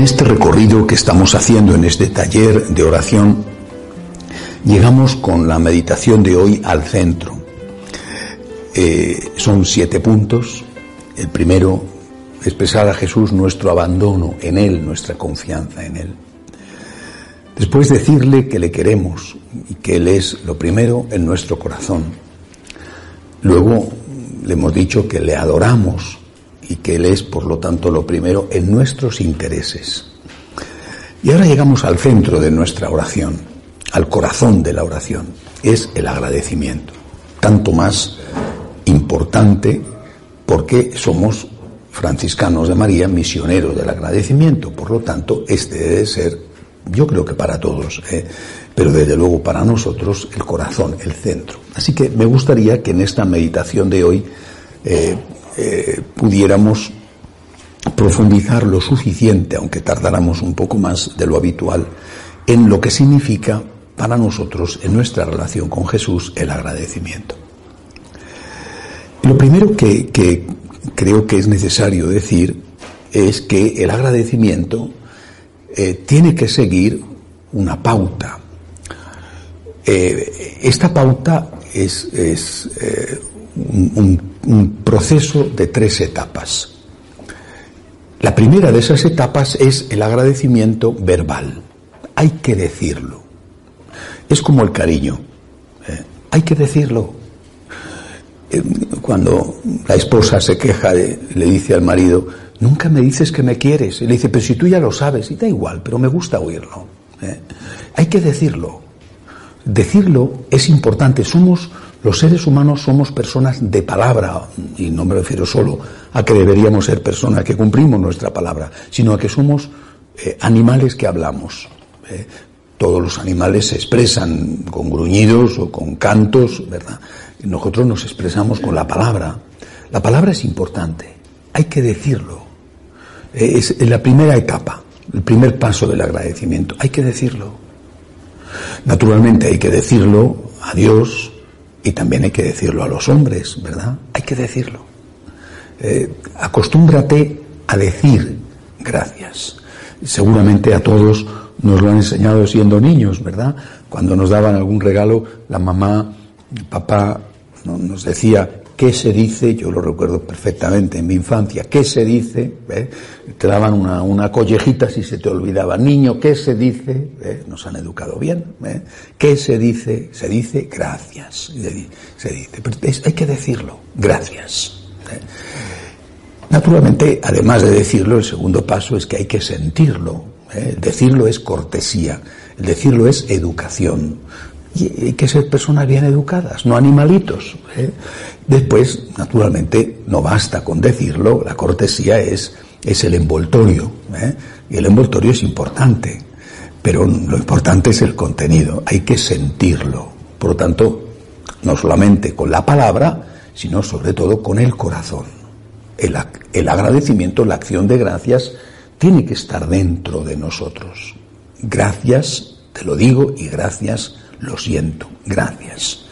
En este recorrido que estamos haciendo en este taller de oración, llegamos con la meditación de hoy al centro. Eh, son siete puntos. El primero, expresar a Jesús nuestro abandono en Él, nuestra confianza en Él. Después decirle que le queremos y que Él es lo primero en nuestro corazón. Luego le hemos dicho que le adoramos y que Él es, por lo tanto, lo primero en nuestros intereses. Y ahora llegamos al centro de nuestra oración, al corazón de la oración, es el agradecimiento. Tanto más importante porque somos franciscanos de María, misioneros del agradecimiento. Por lo tanto, este debe ser, yo creo que para todos, ¿eh? pero desde luego para nosotros, el corazón, el centro. Así que me gustaría que en esta meditación de hoy eh, eh, pudiéramos profundizar lo suficiente, aunque tardáramos un poco más de lo habitual, en lo que significa para nosotros, en nuestra relación con Jesús, el agradecimiento. Lo primero que, creo que es necesario decir es que el agradecimiento eh, tiene que seguir una pauta. Eh, esta pauta es, un proceso de tres etapas. La primera de esas etapas es el agradecimiento verbal. Hay que decirlo. Es como el cariño. ¿eh? Hay que decirlo. Eh, cuando la esposa se queja, le dice al marido, nunca me dices que me quieres. Y le dice, pero si tú ya lo sabes, y da igual, pero me gusta oírlo. ¿eh? Hay que decirlo. Decirlo es importante. Somos los seres humanos somos personas de palabra, y no me refiero solo a que deberíamos ser personas que cumplimos nuestra palabra, sino a que somos eh, animales que hablamos. Eh. Todos los animales se expresan con gruñidos o con cantos, ¿verdad? Nosotros nos expresamos con la palabra. La palabra es importante, hay que decirlo. Eh, es la primera etapa, el primer paso del agradecimiento, hay que decirlo. Naturalmente hay que decirlo a Dios, y también hay que decirlo a los hombres, ¿verdad? Hay que decirlo. Eh, acostúmbrate a decir gracias. Seguramente a todos nos lo han enseñado siendo niños, ¿verdad? Cuando nos daban algún regalo, la mamá, el papá nos decía, ¿Qué se dice? Yo lo recuerdo perfectamente en mi infancia. ¿Qué se dice? ¿Eh? Te daban una, una, collejita si se te olvidaba. Niño, ¿qué se dice? ¿Eh? Nos han educado bien. ¿eh? ¿Qué se dice? Se dice gracias. Se dice. Pero hay que decirlo. Gracias. Naturalmente, además de decirlo, el segundo paso es que hay que sentirlo. El decirlo es cortesía. Decirlo es educación. Y hay que ser personas bien educadas, no animalitos. ¿eh? Después, naturalmente, no basta con decirlo, la cortesía es, es el envoltorio. ¿eh? Y el envoltorio es importante, pero lo importante es el contenido, hay que sentirlo. Por lo tanto, no solamente con la palabra, sino sobre todo con el corazón. El, el agradecimiento, la acción de gracias, tiene que estar dentro de nosotros. Gracias, te lo digo, y gracias lo siento, gracias.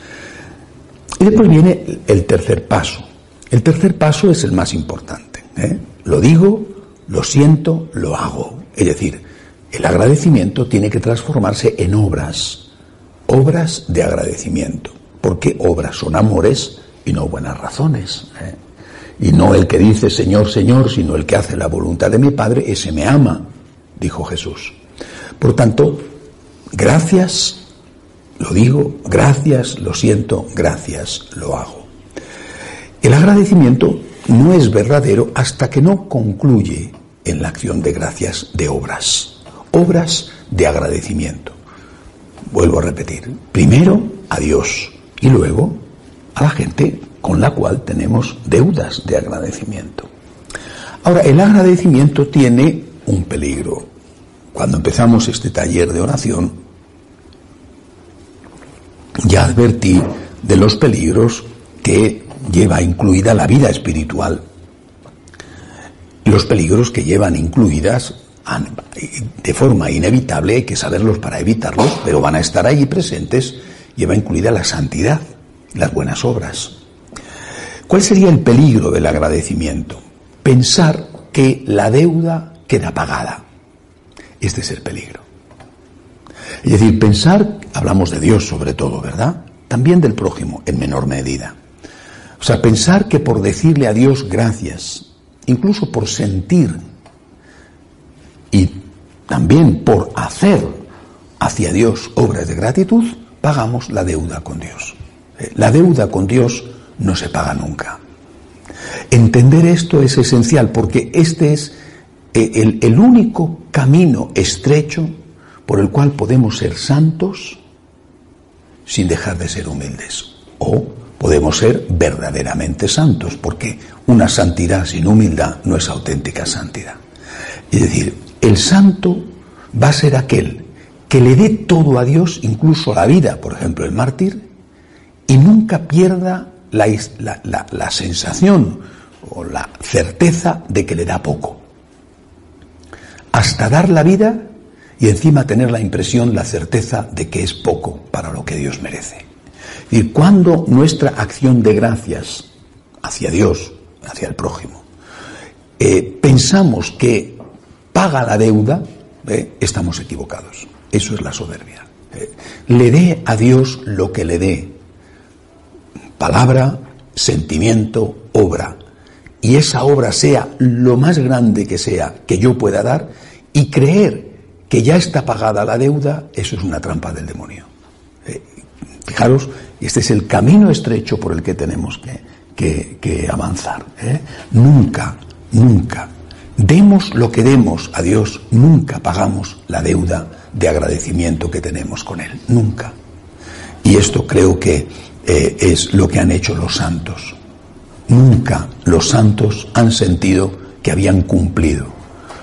Y después viene el tercer paso. El tercer paso es el más importante. ¿eh? Lo digo, lo siento, lo hago. Es decir, el agradecimiento tiene que transformarse en obras, obras de agradecimiento. Porque obras son amores y no buenas razones. ¿eh? Y no el que dice Señor, Señor, sino el que hace la voluntad de mi Padre, ese me ama, dijo Jesús. Por tanto, gracias lo digo, gracias, lo siento, gracias, lo hago. El agradecimiento no es verdadero hasta que no concluye en la acción de gracias de obras, obras de agradecimiento. Vuelvo a repetir, primero a Dios y luego a la gente con la cual tenemos deudas de agradecimiento. Ahora, el agradecimiento tiene un peligro. Cuando empezamos este taller de oración, ya advertí de los peligros que lleva incluida la vida espiritual. Los peligros que llevan incluidas de forma inevitable, hay que saberlos para evitarlos, pero van a estar ahí presentes, lleva incluida la santidad, las buenas obras. ¿Cuál sería el peligro del agradecimiento? Pensar que la deuda queda pagada. Este es el peligro. Es decir, pensar, hablamos de Dios sobre todo, ¿verdad? También del prójimo, en menor medida. O sea, pensar que por decirle a Dios gracias, incluso por sentir y también por hacer hacia Dios obras de gratitud, pagamos la deuda con Dios. Eh, la deuda con Dios no se paga nunca. Entender esto es esencial porque este es eh, el, el único camino estrecho por el cual podemos ser santos sin dejar de ser humildes. O podemos ser verdaderamente santos, porque una santidad sin humildad no es auténtica santidad. Es decir, el santo va a ser aquel que le dé todo a Dios, incluso la vida, por ejemplo, el mártir, y nunca pierda la, la, sensación o la certeza de que le da poco. Hasta dar la vida y encima tener la impresión, la certeza de que es poco para lo que Dios merece. Y cuando nuestra acción de gracias hacia Dios, hacia el prójimo, eh, pensamos que paga la deuda, eh, estamos equivocados. Eso es la soberbia. Eh, le dé a Dios lo que le dé. Palabra, sentimiento, obra. Y esa obra sea lo más grande que sea que yo pueda dar y creer que ya está pagada la deuda, eso es una trampa del demonio. Eh, fijaros, este es el camino estrecho por el que tenemos que, avanzar. ¿eh? Nunca, nunca, demos lo que demos a Dios, nunca pagamos la deuda de agradecimiento que tenemos con Él. Nunca. Y esto creo que eh, es lo que han hecho los santos. Nunca los santos han sentido que habían cumplido.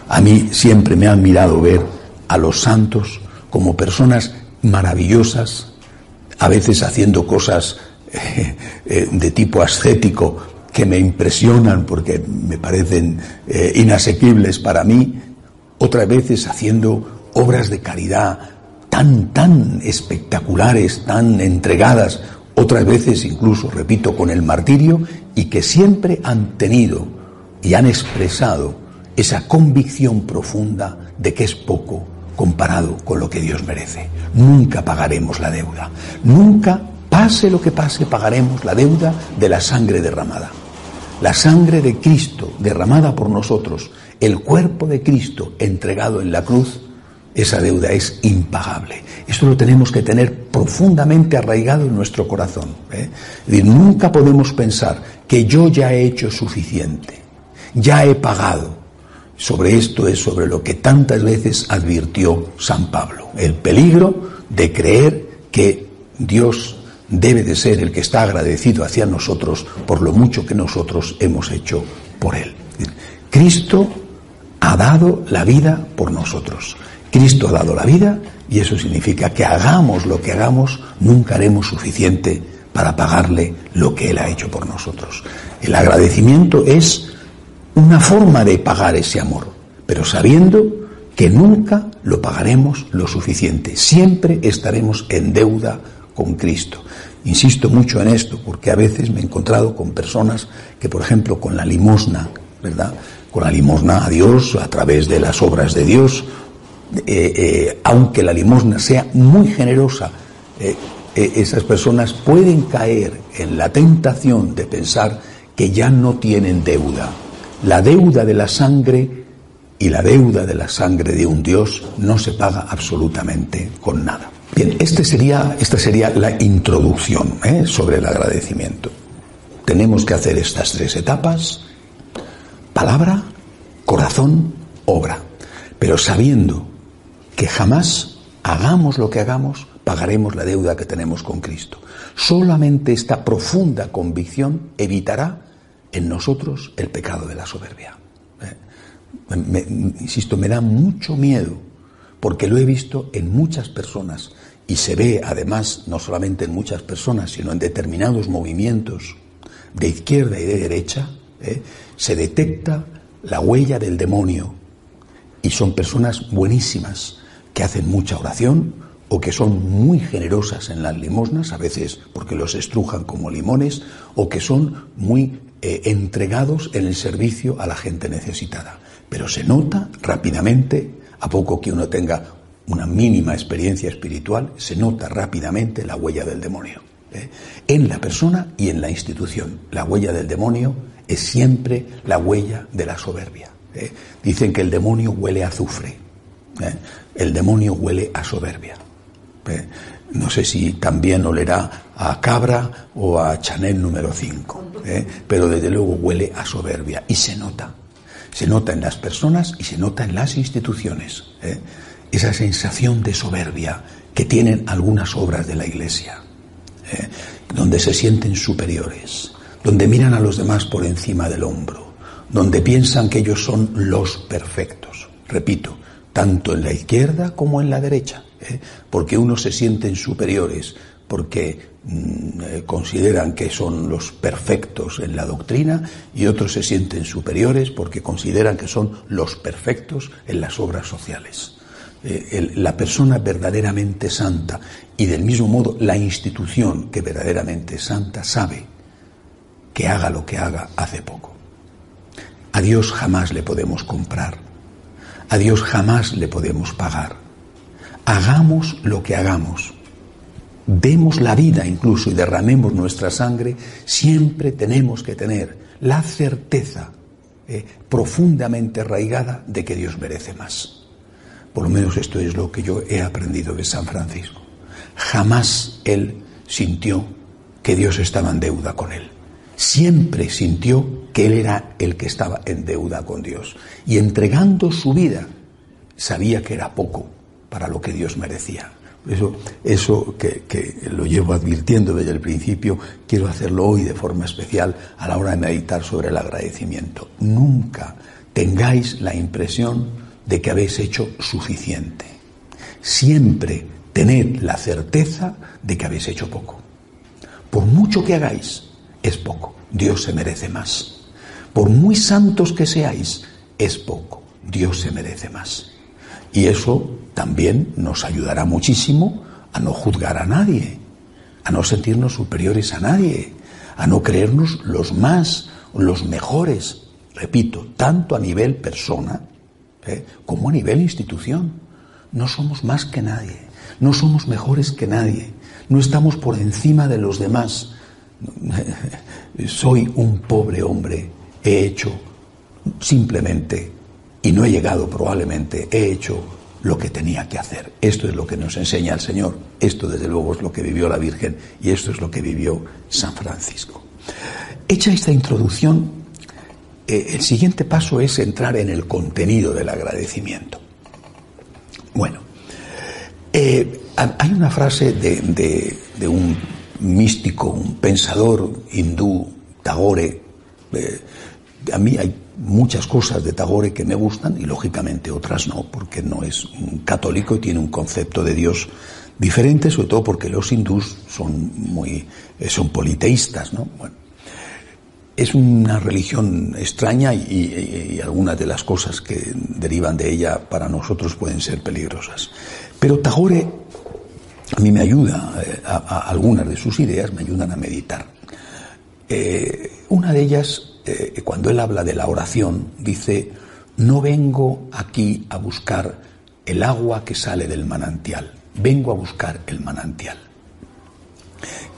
A mí siempre me han mirado ver a los santos como personas maravillosas, a veces haciendo cosas eh, de tipo ascético que me impresionan porque me parecen eh, inasequibles para mí, otras veces haciendo obras de caridad tan, tan espectaculares, tan entregadas, otras veces incluso, repito, con el martirio, y que siempre han tenido y han expresado esa convicción profunda de que es poco comparado con lo que Dios merece. Nunca pagaremos la deuda. Nunca, pase lo que pase, pagaremos la deuda de la sangre derramada. La sangre de Cristo derramada por nosotros, el cuerpo de Cristo entregado en la cruz, esa deuda es impagable. Esto lo tenemos que tener profundamente arraigado en nuestro corazón. ¿eh? nunca podemos pensar que yo ya he hecho suficiente, ya he pagado, sobre esto es sobre lo que tantas veces advirtió San Pablo, el peligro de creer que Dios debe de ser el que está agradecido hacia nosotros por lo mucho que nosotros hemos hecho por Él. Cristo ha dado la vida por nosotros. Cristo ha dado la vida y eso significa que hagamos lo que hagamos, nunca haremos suficiente para pagarle lo que Él ha hecho por nosotros. El agradecimiento es una forma de pagar ese amor, pero sabiendo que nunca lo pagaremos lo suficiente. Siempre estaremos en deuda con Cristo. Insisto mucho en esto porque a veces me he encontrado con personas que, por ejemplo, con la limosna, ¿verdad? Con la limosna a Dios, a través de las obras de Dios, eh, eh, aunque la limosna sea muy generosa, eh, esas personas pueden caer en la tentación de pensar que ya no tienen deuda la deuda de la sangre y la deuda de la sangre de un Dios no se paga absolutamente con nada. Bien, este sería, esta sería la introducción ¿eh? sobre el agradecimiento. Tenemos que hacer estas tres etapas, palabra, corazón, obra, pero sabiendo que jamás hagamos lo que hagamos, pagaremos la deuda que tenemos con Cristo. Solamente esta profunda convicción evitará en nosotros el pecado de la soberbia. Eh, insisto, me da mucho miedo porque lo he visto en muchas personas y se ve además no solamente en muchas personas, sino en determinados movimientos de izquierda y de derecha, ¿eh? se detecta la huella del demonio y son personas buenísimas que hacen mucha oración o que son muy generosas en las limosnas, a veces porque los estrujan como limones, o que son muy eh, entregados en el servicio a la gente necesitada. Pero se nota rápidamente, a poco que uno tenga una mínima experiencia espiritual, se nota rápidamente la huella del demonio. ¿eh? En la persona y en la institución. La huella del demonio es siempre la huella de la soberbia. ¿eh? Dicen que el demonio huele a azufre. El demonio huele a soberbia. No sé si también olerá a cabra o a Chanel número 5, pero desde luego huele a soberbia y se nota. Se nota en las personas y se nota en las instituciones esa sensación de soberbia que tienen algunas obras de la Iglesia, ¿eh? donde se sienten superiores, donde miran a los demás por encima del hombro, donde piensan que ellos son los perfectos. Repito, tanto en la izquierda como en la derecha, ¿eh? porque unos se sienten superiores porque eh, consideran que son los perfectos en la doctrina y otros se sienten superiores porque consideran que son los perfectos en las obras sociales. Eh, la persona verdaderamente santa y del mismo modo la institución que verdaderamente es santa sabe que haga lo que haga hace poco. A Dios jamás le podemos comprar, a Dios jamás le podemos pagar. Hagamos lo que hagamos, demos la vida incluso y derramemos nuestra sangre, siempre tenemos que tener la certeza eh, profundamente arraigada de que Dios merece más. Por lo menos esto es lo que yo he aprendido de San Francisco. Jamás él sintió que Dios estaba en deuda con él. Siempre sintió que él era el que estaba en deuda con Dios. Y entregando su vida, sabía que era poco para lo que Dios merecía. Eso, eso que, que, lo llevo advirtiendo desde el principio, quiero hacerlo hoy de forma especial a la hora de meditar sobre el agradecimiento. Nunca tengáis la impresión de que habéis hecho suficiente. Siempre tened la certeza de que habéis hecho poco. Por mucho que hagáis, es poco. Dios se merece más. Por muy santos que seáis, es poco. Dios se merece más. Y eso también nos ayudará muchísimo a no juzgar a nadie, a no sentirnos superiores a nadie, a no creernos los más, los mejores, repito, tanto a nivel persona ¿eh? como a nivel institución. No somos más que nadie, no somos mejores que nadie, no estamos por encima de los demás. Soy un pobre hombre, he hecho simplemente, y no he llegado probablemente, he hecho lo que tenía que hacer. Esto es lo que nos enseña el Señor, esto desde luego es lo que vivió la Virgen y esto es lo que vivió San Francisco. Hecha esta introducción, eh, el siguiente paso es entrar en el contenido del agradecimiento. Bueno, eh, hay una frase de, un místico, un pensador hindú, Tagore. Eh, a mí hay muchas cosas de Tagore que me gustan y lógicamente otras no, porque no es un católico y tiene un concepto de Dios diferente, sobre todo porque los hindús son muy son politeístas, ¿no? Bueno, es una religión extraña y, algunas de las cosas que derivan de ella para nosotros pueden ser peligrosas. Pero Tagore a mí me ayuda, eh, a, algunas de sus ideas me ayudan a meditar. Eh, una de ellas, eh, cuando él habla de la oración, dice, no vengo aquí a buscar el agua que sale del manantial, vengo a buscar el manantial.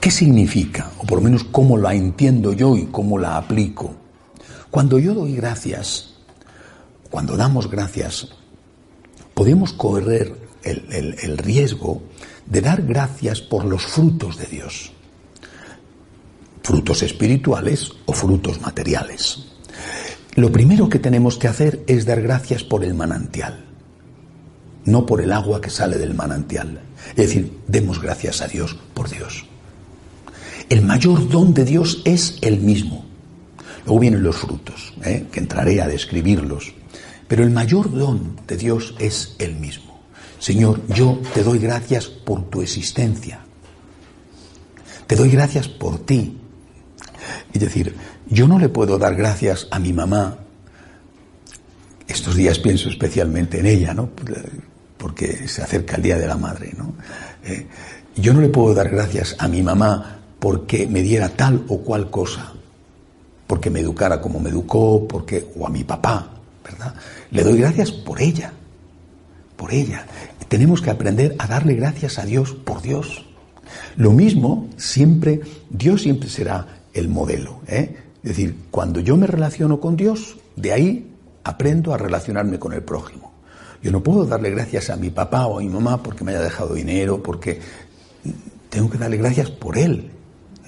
¿Qué significa? O por lo menos cómo la entiendo yo y cómo la aplico. Cuando yo doy gracias, cuando damos gracias, podemos correr el, riesgo de dar gracias por los frutos de Dios. Frutos espirituales o frutos materiales. Lo primero que tenemos que hacer es dar gracias por el manantial, no por el agua que sale del manantial Es decir, demos gracias a Dios por Dios. El mayor don de Dios es el mismo. Luego vienen los frutos, ¿eh? que entraré a describirlos. Pero el mayor don de Dios es el mismo. Señor, yo te doy gracias por tu existencia. Te doy gracias por ti. Es decir, yo no le puedo dar gracias a mi mamá. Estos días pienso especialmente en ella, ¿no? Porque se acerca el Día de la Madre, ¿no? Eh, yo no le puedo dar gracias a mi mamá porque me diera tal o cual cosa, porque me educara como me educó, porque o a mi papá, ¿verdad? Le doy gracias por ella, por ella. Tenemos que aprender a darle gracias a Dios por Dios. Lo mismo, siempre, Dios siempre será el modelo. ¿eh? Es decir, cuando yo me relaciono con Dios, de ahí aprendo a relacionarme con el prójimo. Yo no puedo darle gracias a mi papá o a mi mamá porque me haya dejado dinero, porque tengo que darle gracias por él.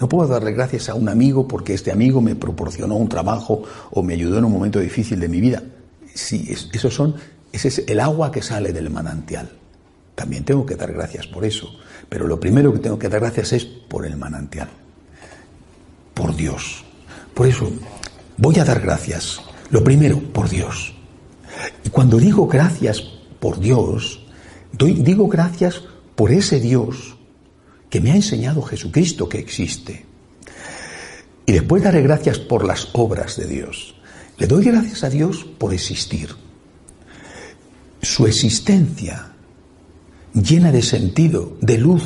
No puedo darle gracias a un amigo porque este amigo me proporcionó un trabajo o me ayudó en un momento difícil de mi vida. Sí, esos son, ese es el agua que sale del manantial. También tengo que dar gracias por eso. Pero lo primero que tengo que dar gracias es por el manantial. Por Dios. Por eso, voy a dar gracias. Lo primero, por Dios. Y cuando digo gracias por Dios, digo gracias por ese Dios que me ha enseñado Jesucristo que existe. Y después daré gracias por las obras de Dios. Le doy gracias a Dios por existir. Su existencia llena de sentido, de luz,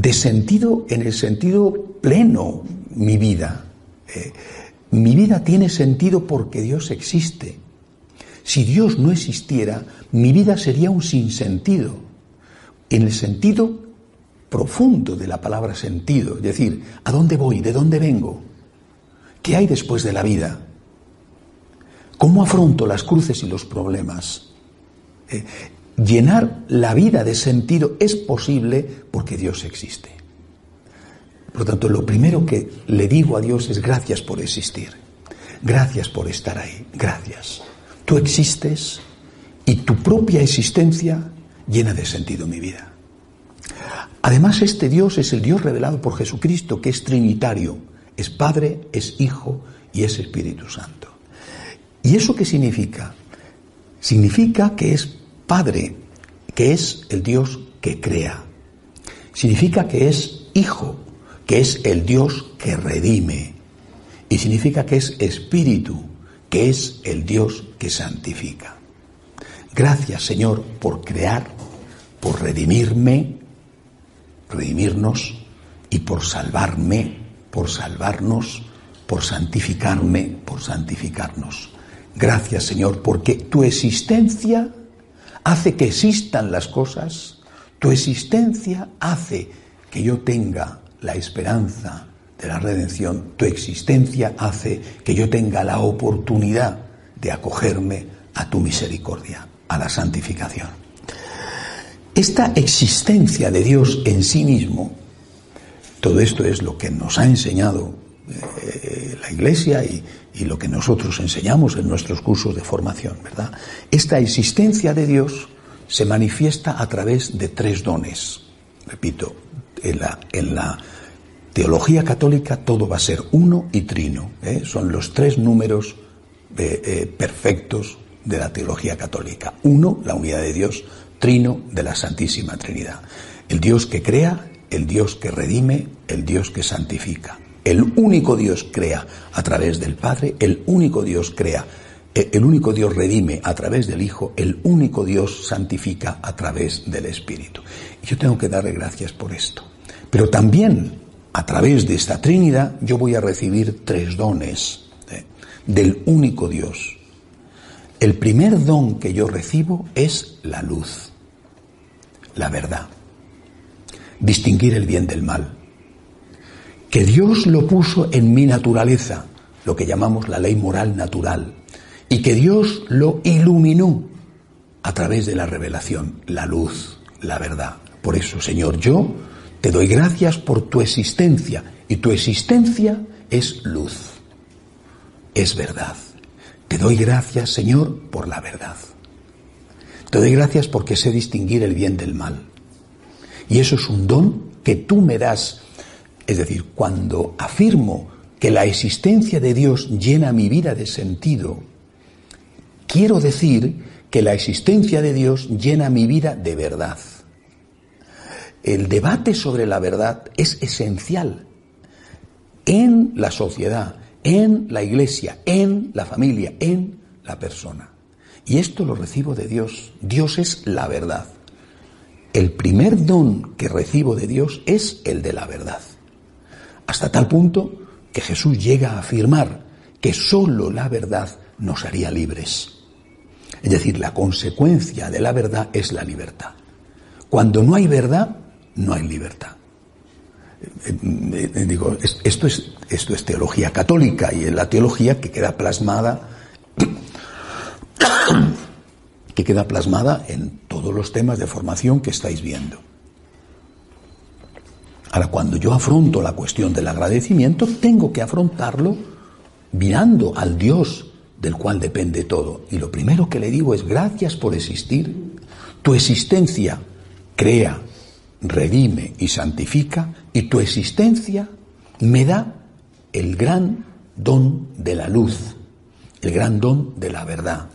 de sentido en el sentido pleno mi vida. Eh, mi vida tiene sentido porque Dios existe. Si Dios no existiera, mi vida sería un sinsentido, en el sentido profundo de la palabra sentido, es decir, ¿a dónde voy? ¿De dónde vengo? ¿Qué hay después de la vida? ¿Cómo afronto las cruces y los problemas? Eh, llenar la vida de sentido es posible porque Dios existe. Por lo tanto, lo primero que le digo a Dios es gracias por existir. Gracias por estar ahí. Gracias. Tú existes y tu propia existencia llena de sentido mi vida. Además, este Dios es el Dios revelado por Jesucristo, que es trinitario. Es Padre, es Hijo y es Espíritu Santo. ¿Y eso qué significa? Significa que es Padre, que es el Dios que crea. Significa que es Hijo, que es el Dios que redime. Y significa que es Espíritu, que es el Dios que santifica. Gracias, Señor, por crear, por redimirme, redimirnos y por salvarme, por salvarnos, por santificarme, por santificarnos. Gracias, Señor, porque tu existencia hace que existan las cosas, tu existencia hace que yo tenga la esperanza de la redención, tu existencia hace que yo tenga la oportunidad de acogerme a tu misericordia, a la santificación. Esta existencia de Dios en sí mismo, todo esto es lo que nos ha enseñado eh, la Iglesia y, y lo que nosotros enseñamos en nuestros cursos de formación, ¿verdad? Esta existencia de Dios se manifiesta a través de tres dones. Repito, en la, teología católica todo va a ser uno y trino. ¿eh? Son los tres números eh, eh, perfectos de la teología católica. Uno, la unidad de Dios, trino de la Santísima Trinidad. El Dios que crea, el Dios que redime, el Dios que santifica. El único Dios crea a través del Padre, el único Dios crea, eh, el único Dios redime a través del Hijo, el único Dios santifica a través del Espíritu. Y yo tengo que darle gracias por esto. Pero también a través de esta Trinidad yo voy a recibir tres dones ¿eh? del único Dios. El primer don que yo recibo es la luz, la verdad, distinguir el bien del mal que Dios lo puso en mi naturaleza, lo que llamamos la ley moral natural, y que Dios lo iluminó a través de la revelación, la luz, la verdad. Por eso, Señor, yo te doy gracias por tu existencia, y tu existencia es luz, es verdad. Te doy gracias, Señor, por la verdad. Te doy gracias porque sé distinguir el bien del mal. Y eso es un don que tú me das. Es decir, cuando afirmo que la existencia de Dios llena mi vida de sentido, quiero decir que la existencia de Dios llena mi vida de verdad. El debate sobre la verdad es esencial en la sociedad, en la iglesia, en la familia, en la persona. Y esto lo recibo de Dios. Dios es la verdad. El primer don que recibo de Dios es el de la verdad. Hasta tal punto que Jesús llega a afirmar que sólo la verdad nos haría libres. Es decir, la consecuencia de la verdad es la libertad. Cuando no hay verdad, no hay libertad. Eh, eh, digo, esto es, esto es teología católica y es la teología que queda plasmada que queda plasmada en todos los temas de formación que estáis viendo. Ahora, cuando yo afronto la cuestión del agradecimiento, tengo que afrontarlo mirando al Dios del cual depende todo. Y lo primero que le digo es gracias por existir. Tu existencia crea, redime y santifica y tu existencia me da el gran don de la luz, el gran don de la verdad.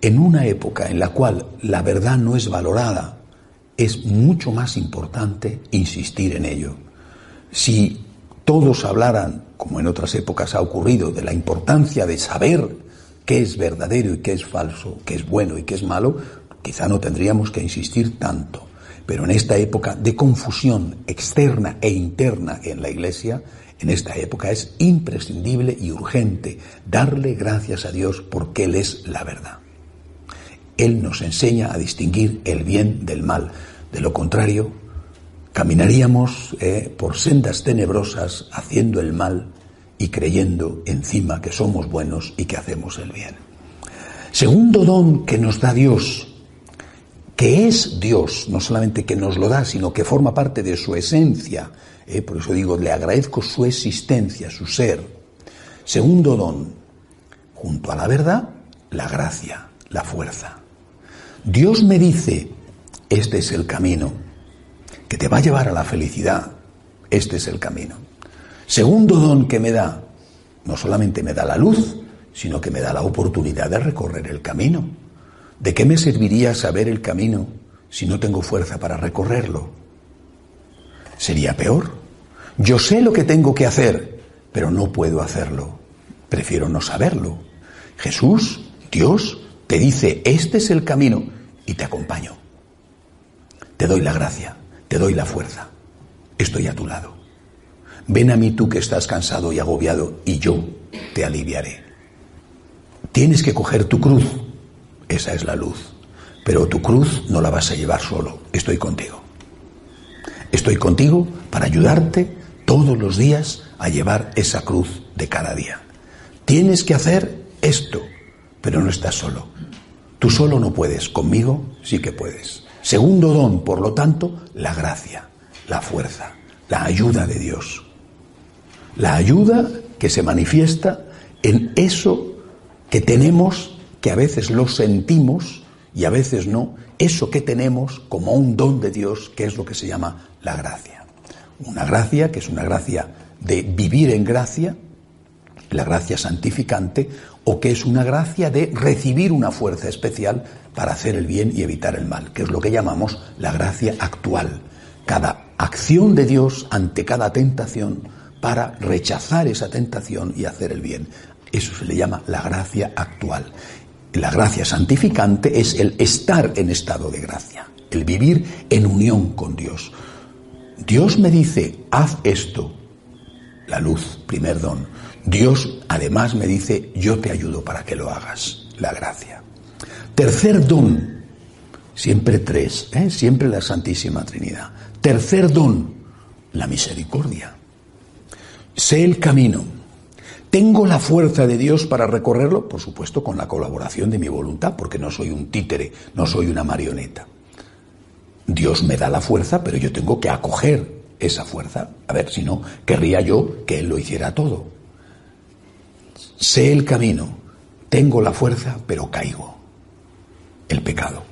En una época en la cual la verdad no es valorada, es mucho más importante insistir en ello. Si todos hablaran, como en otras épocas ha ocurrido, de la importancia de saber qué es verdadero y qué es falso, qué es bueno y qué es malo, quizá no tendríamos que insistir tanto. Pero en esta época de confusión externa e interna en la Iglesia, en esta época es imprescindible y urgente darle gracias a Dios porque Él es la verdad. Él nos enseña a distinguir el bien del mal. De lo contrario, caminaríamos eh, por sendas tenebrosas haciendo el mal y creyendo encima que somos buenos y que hacemos el bien. Segundo don que nos da Dios que es Dios, no solamente que nos lo da, sino que forma parte de su esencia. ¿eh? por eso digo, le agradezco su existencia, su ser. Segundo don, junto a la verdad, la gracia, la fuerza. Dios me dice, este es el camino, que te va a llevar a la felicidad, este es el camino. Segundo don que me da, no solamente me da la luz, sino que me da la oportunidad de recorrer el camino. ¿De qué me serviría saber el camino si no tengo fuerza para recorrerlo? Sería peor. Yo sé lo que tengo que hacer, pero no puedo hacerlo. Prefiero no saberlo. Jesús, Dios, te dice, este es el camino y te acompaño. Te doy la gracia, te doy la fuerza. Estoy a tu lado. Ven a mí tú que estás cansado y agobiado y yo te aliviaré. Tienes que coger tu cruz esa es la luz. Pero tu cruz no la vas a llevar solo. Estoy contigo. Estoy contigo para ayudarte todos los días a llevar esa cruz de cada día. Tienes que hacer esto, pero no estás solo. Tú solo no puedes, conmigo sí que puedes. Segundo don, por lo tanto, la gracia, la fuerza, la ayuda de Dios. La ayuda que se manifiesta en eso que tenemos que a veces lo sentimos y a veces no, eso que tenemos como un don de Dios, que es lo que se llama la gracia. Una gracia que es una gracia de vivir en gracia, la gracia santificante, o que es una gracia de recibir una fuerza especial para hacer el bien y evitar el mal, que es lo que llamamos la gracia actual. Cada acción de Dios ante cada tentación para rechazar esa tentación y hacer el bien. Eso se le llama la gracia actual. La gracia santificante es el estar en estado de gracia, el vivir en unión con Dios. Dios me dice, haz esto, la luz, primer don. Dios además me dice, yo te ayudo para que lo hagas, la gracia. Tercer don, siempre tres, ¿eh? siempre la Santísima Trinidad. Tercer don, la misericordia. Sé el camino, ¿Tengo la fuerza de Dios para recorrerlo? Por supuesto, con la colaboración de mi voluntad, porque no soy un títere, no soy una marioneta. Dios me da la fuerza, pero yo tengo que acoger esa fuerza. A ver, si no, querría yo que Él lo hiciera todo. Sé el camino, tengo la fuerza, pero caigo. El pecado.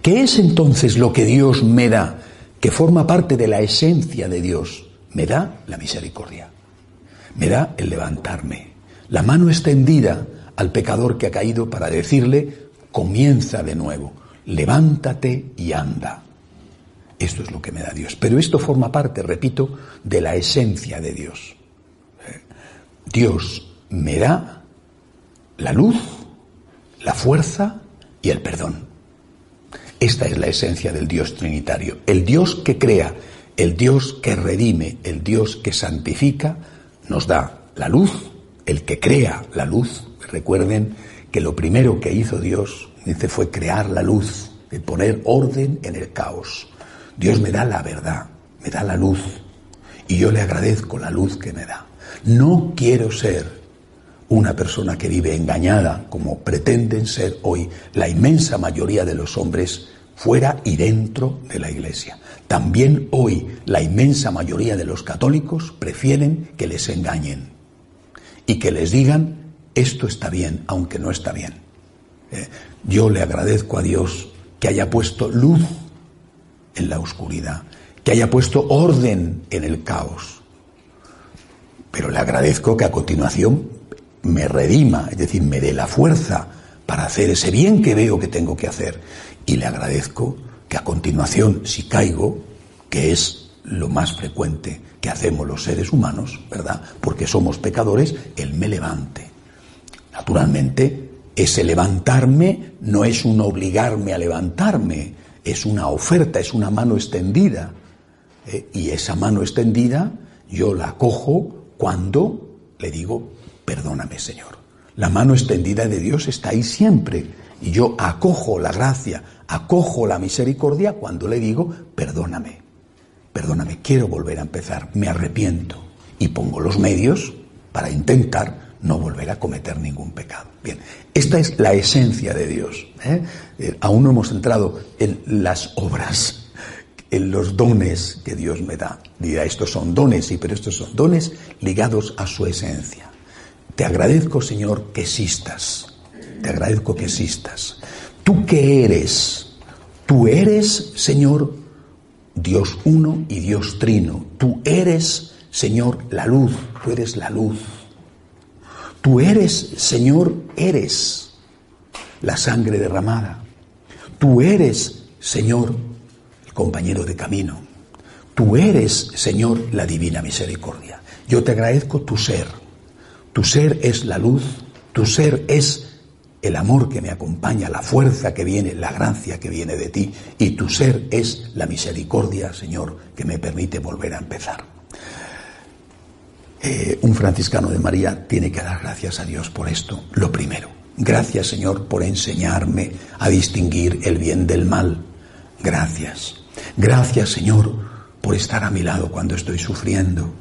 ¿Qué es entonces lo que Dios me da, que forma parte de la esencia de Dios? Me da la misericordia, me da el levantarme, la mano extendida al pecador que ha caído para decirle, comienza de nuevo, levántate y anda. Esto es lo que me da Dios. Pero esto forma parte, repito, de la esencia de Dios. Dios me da la luz, la fuerza y el perdón. Esta es la esencia del Dios trinitario. El Dios que crea, el Dios que redime, el Dios que santifica, nos da la luz, el que crea la luz. Recuerden que lo primero que hizo Dios, dice, fue crear la luz, de poner orden en el caos. Dios me da la verdad, me da la luz, y yo le agradezco la luz que me da. No quiero ser una persona que vive engañada, como pretenden ser hoy la inmensa mayoría de los hombres fuera y dentro de la Iglesia. También hoy la inmensa mayoría de los católicos prefieren que les engañen y que les digan esto está bien, aunque no está bien. Eh, yo le agradezco a Dios que haya puesto luz en la oscuridad, que haya puesto orden en el caos. Pero le agradezco que a continuación me redima, es decir, me dé la fuerza para hacer ese bien que veo que tengo que hacer. Y le agradezco que a continuación, si caigo, que es lo más frecuente que hacemos los seres humanos, ¿verdad? Porque somos pecadores, Él me levante. Naturalmente, ese levantarme no es un obligarme a levantarme, es una oferta, es una mano extendida. ¿eh? Y esa mano extendida yo la cojo cuando le digo, perdóname Señor. La mano extendida de Dios está ahí siempre y yo acojo la gracia, acojo la misericordia cuando le digo, perdóname, perdóname, quiero volver a empezar, me arrepiento y pongo los medios para intentar no volver a cometer ningún pecado. Bien, esta es la esencia de Dios. ¿eh? Eh, aún no hemos entrado en las obras, en los dones que Dios me da. Dirá, estos son dones, sí, pero estos son dones ligados a su esencia. Te agradezco, Señor, que existas. Te agradezco que existas. ¿Tú qué eres? Tú eres, Señor, Dios uno y Dios trino. Tú eres, Señor, la luz. Tú eres la luz. Tú eres, Señor, eres la sangre derramada. Tú eres, Señor, el compañero de camino. Tú eres, Señor, la divina misericordia. Yo te agradezco tu ser. Tu ser es la luz, tu ser es el amor que me acompaña, la fuerza que viene, la gracia que viene de ti, y tu ser es la misericordia, Señor, que me permite volver a empezar. Eh, un franciscano de María tiene que dar gracias a Dios por esto, lo primero. Gracias, Señor, por enseñarme a distinguir el bien del mal. Gracias. Gracias, Señor, por estar a mi lado cuando estoy sufriendo.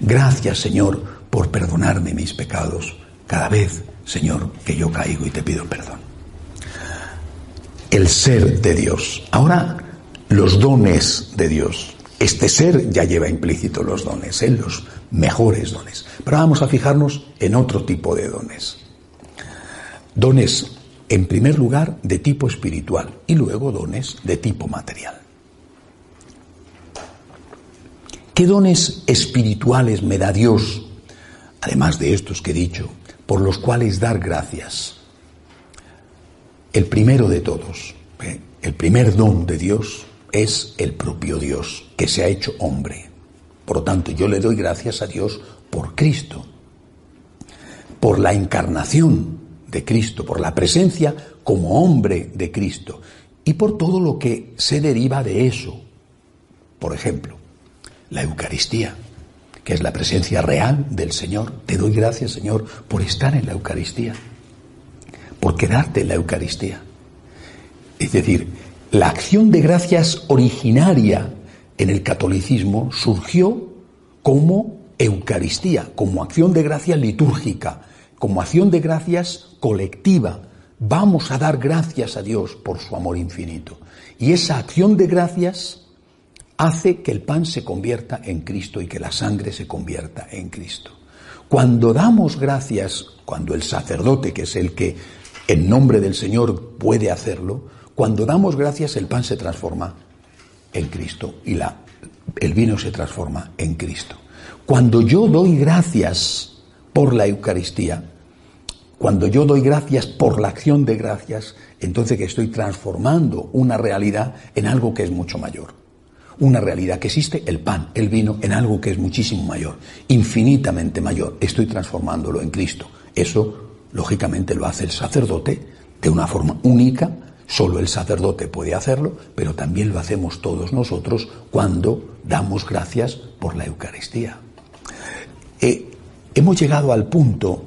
Gracias, Señor, por perdonarme mis pecados cada vez, Señor, que yo caigo y te pido perdón. El ser de Dios. Ahora, los dones de Dios. Este ser ya lleva implícito los dones, ¿eh? los mejores dones. Pero vamos a fijarnos en otro tipo de dones. Dones, en primer lugar, de tipo espiritual y luego dones de tipo material. ¿Qué dones espirituales me da Dios además de estos que he dicho, por los cuales dar gracias. El primero de todos, ¿eh? el primer don de Dios es el propio Dios, que se ha hecho hombre. Por lo tanto, yo le doy gracias a Dios por Cristo, por la encarnación de Cristo, por la presencia como hombre de Cristo y por todo lo que se deriva de eso. Por ejemplo, la Eucaristía que es la presencia real del Señor. Te doy gracias, Señor, por estar en la Eucaristía, por quedarte en la Eucaristía. Es decir, la acción de gracias originaria en el catolicismo surgió como Eucaristía, como acción de gracias litúrgica, como acción de gracias colectiva. Vamos a dar gracias a Dios por su amor infinito. Y esa acción de gracias hace que el pan se convierta en Cristo y que la sangre se convierta en Cristo. Cuando damos gracias, cuando el sacerdote, que es el que en nombre del Señor puede hacerlo, Cuando damos gracias, el pan se transforma en Cristo y el vino se transforma en Cristo. Cuando yo doy gracias por la Eucaristía, cuando yo doy gracias por la acción de gracias, entonces que estoy transformando una realidad en algo que es mucho mayor. Una realidad que existe, el pan, el vino, en algo que es muchísimo mayor, infinitamente mayor. Estoy transformándolo en Cristo. Eso, lógicamente, lo hace el sacerdote de una forma única. Solo el sacerdote puede hacerlo, pero también lo hacemos todos nosotros cuando damos gracias por la Eucaristía. Eh, hemos llegado al punto,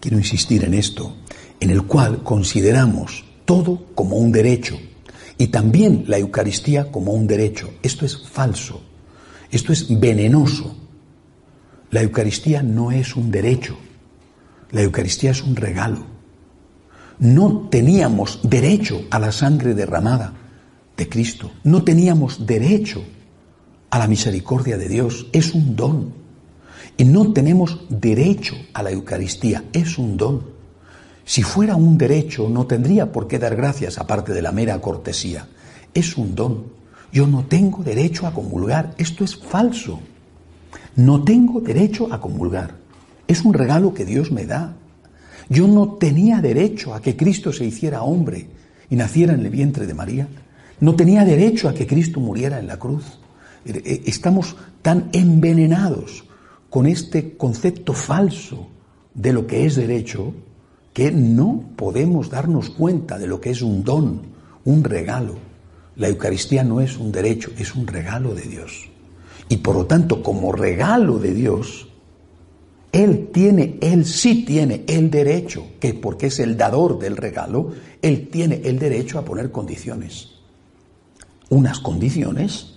quiero insistir en esto, en el cual consideramos todo como un derecho y también la Eucaristía como un derecho. Esto es falso, esto es venenoso. La Eucaristía no es un derecho, la Eucaristía es un regalo. No teníamos derecho a la sangre derramada de Cristo, no teníamos derecho a la misericordia de Dios, es un don. Y no tenemos derecho a la Eucaristía, es un don. Si fuera un derecho, no tendría por qué dar gracias aparte de la mera cortesía. Es un don. Yo no tengo derecho a comulgar. Esto es falso. No tengo derecho a comulgar. Es un regalo que Dios me da. Yo no tenía derecho a que Cristo se hiciera hombre y naciera en el vientre de María. No tenía derecho a que Cristo muriera en la cruz. Eh, eh, estamos tan envenenados con este concepto falso de lo que es derecho que no podemos darnos cuenta de lo que es un don, un regalo. La Eucaristía no es un derecho, es un regalo de Dios. Y por lo tanto, como regalo de Dios, Él tiene, Él sí tiene el derecho, que porque es el dador del regalo, Él tiene el derecho a poner condiciones. Unas condiciones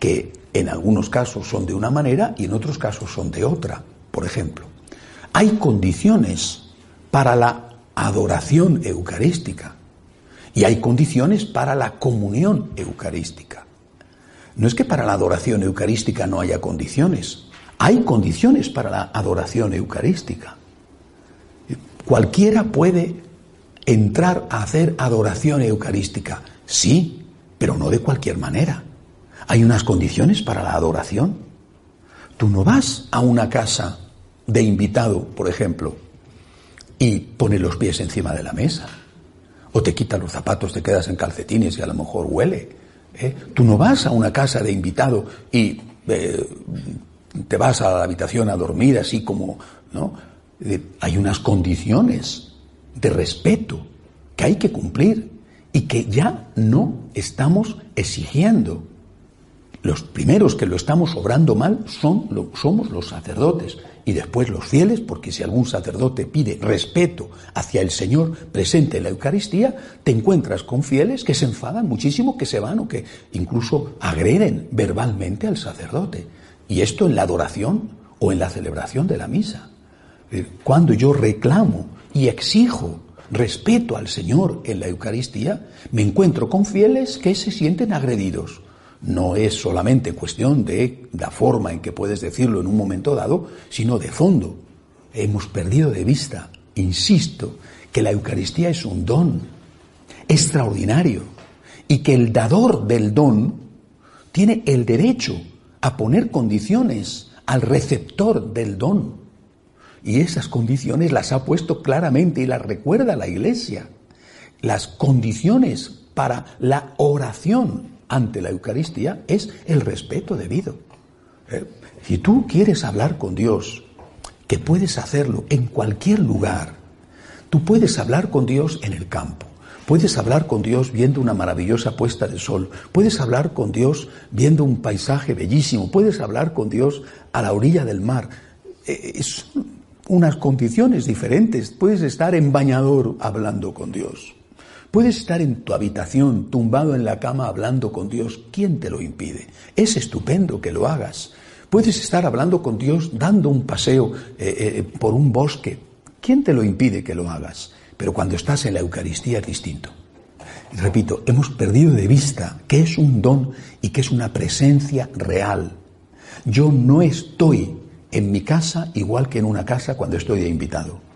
que en algunos casos son de una manera y en otros casos son de otra. Por ejemplo, hay condiciones para la adoración eucarística y hay condiciones para la comunión eucarística. No es que para la adoración eucarística no haya condiciones, hay condiciones para la adoración eucarística. Cualquiera puede entrar a hacer adoración eucarística, sí, pero no de cualquier manera. Hay unas condiciones para la adoración. Tú no vas a una casa de invitado, por ejemplo, y pone los pies encima de la mesa. O te quita los zapatos, te quedas en calcetines y a lo mejor huele. ¿eh? Tú no vas a una casa de invitado y eh, te vas a la habitación a dormir así como, ¿no? hay unas condiciones de respeto que hay que cumplir y que ya no estamos exigiendo. Los primeros que lo estamos obrando mal son, somos los sacerdotes y después los fieles, porque si algún sacerdote pide respeto hacia el Señor presente en la Eucaristía, te encuentras con fieles que se enfadan muchísimo, que se van o que incluso agreden verbalmente al sacerdote. Y esto en la adoración o en la celebración de la misa. Cuando yo reclamo y exijo respeto al Señor en la Eucaristía, me encuentro con fieles que se sienten agredidos no es solamente cuestión de la forma en que puedes decirlo en un momento dado, sino de fondo. Hemos perdido de vista, insisto, que la Eucaristía es un don extraordinario y que el dador del don tiene el derecho a poner condiciones al receptor del don. Y esas condiciones las ha puesto claramente y las recuerda la Iglesia. Las condiciones para la oración ante la Eucaristía es el respeto debido. Eh, si tú quieres hablar con Dios, que puedes hacerlo en cualquier lugar, tú puedes hablar con Dios en el campo, puedes hablar con Dios viendo una maravillosa puesta de sol, puedes hablar con Dios viendo un paisaje bellísimo, puedes hablar con Dios a la orilla del mar. Eh, es unas condiciones diferentes, puedes estar en bañador hablando con Dios. Puedes estar en tu habitación, tumbado en la cama, hablando con Dios. ¿Quién te lo impide? Es estupendo que lo hagas. Puedes estar hablando con Dios, dando un paseo eh, eh, por un bosque. ¿Quién te lo impide que lo hagas? Pero cuando estás en la Eucaristía es distinto. Repito, hemos perdido de vista que es un don y que es una presencia real. Yo no estoy en mi casa igual que en una casa cuando estoy de invitado.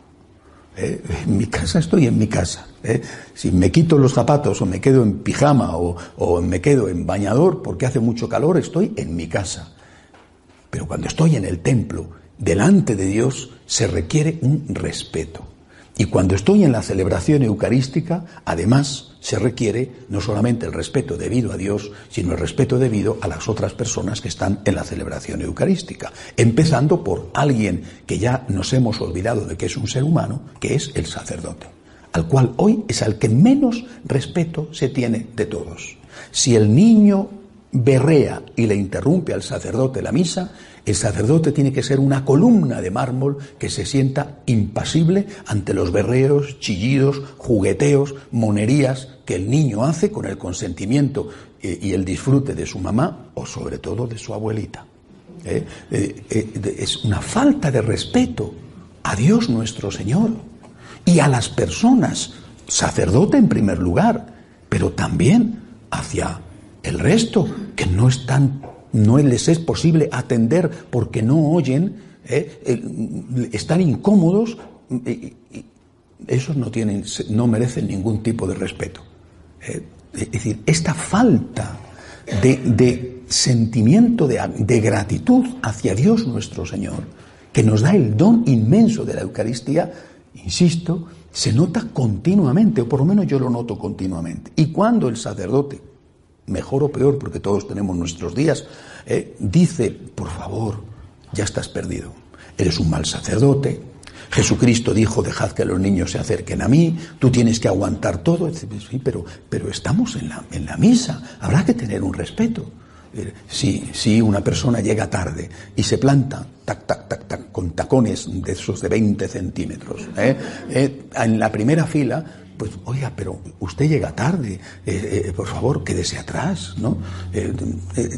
¿Eh? En mi casa estoy en mi casa. ¿eh? Si me quito los zapatos o me quedo en pijama o, o me quedo en bañador porque hace mucho calor, estoy en mi casa. Pero cuando estoy en el templo, delante de Dios, se requiere un respeto. Y cuando estoy en la celebración eucarística, además, se requiere no solamente el respeto debido a Dios, sino el respeto debido a las otras personas que están en la celebración eucarística, empezando por alguien que ya nos hemos olvidado de que es un ser humano, que es el sacerdote, al cual hoy es al que menos respeto se tiene de todos. Si el niño berrea y le interrumpe al sacerdote la misa, el sacerdote tiene que ser una columna de mármol que se sienta impasible ante los berreos, chillidos, jugueteos, monerías que el niño hace con el consentimiento eh, y el disfrute de su mamá o sobre todo de su abuelita. ¿Eh? Eh, es una falta de respeto a Dios nuestro Señor y a las personas, sacerdote en primer lugar, pero también hacia el resto, que no están no les es posible atender porque no oyen, ¿eh? están incómodos, esos no, tienen, no merecen ningún tipo de respeto. ¿eh? Es decir, esta falta de, sentimiento de, de gratitud hacia Dios nuestro Señor, que nos da el don inmenso de la Eucaristía, insisto, se nota continuamente, o por lo menos yo lo noto continuamente. Y cuando el sacerdote mejor o peor, porque todos tenemos nuestros días, eh, dice, por favor, ya estás perdido. Eres un mal sacerdote. Jesucristo dijo, dejad que los niños se acerquen a mí, tú tienes que aguantar todo. Sí, pero, pero estamos en la, en la misa, habrá que tener un respeto. Eh, si, si una persona llega tarde y se planta, tac, tac, tac, tac, con tacones de esos de 20 centímetros, eh, en la primera fila, pues oiga, pero usted llega tarde, eh, eh, por favor, quédese atrás, ¿no? Eh,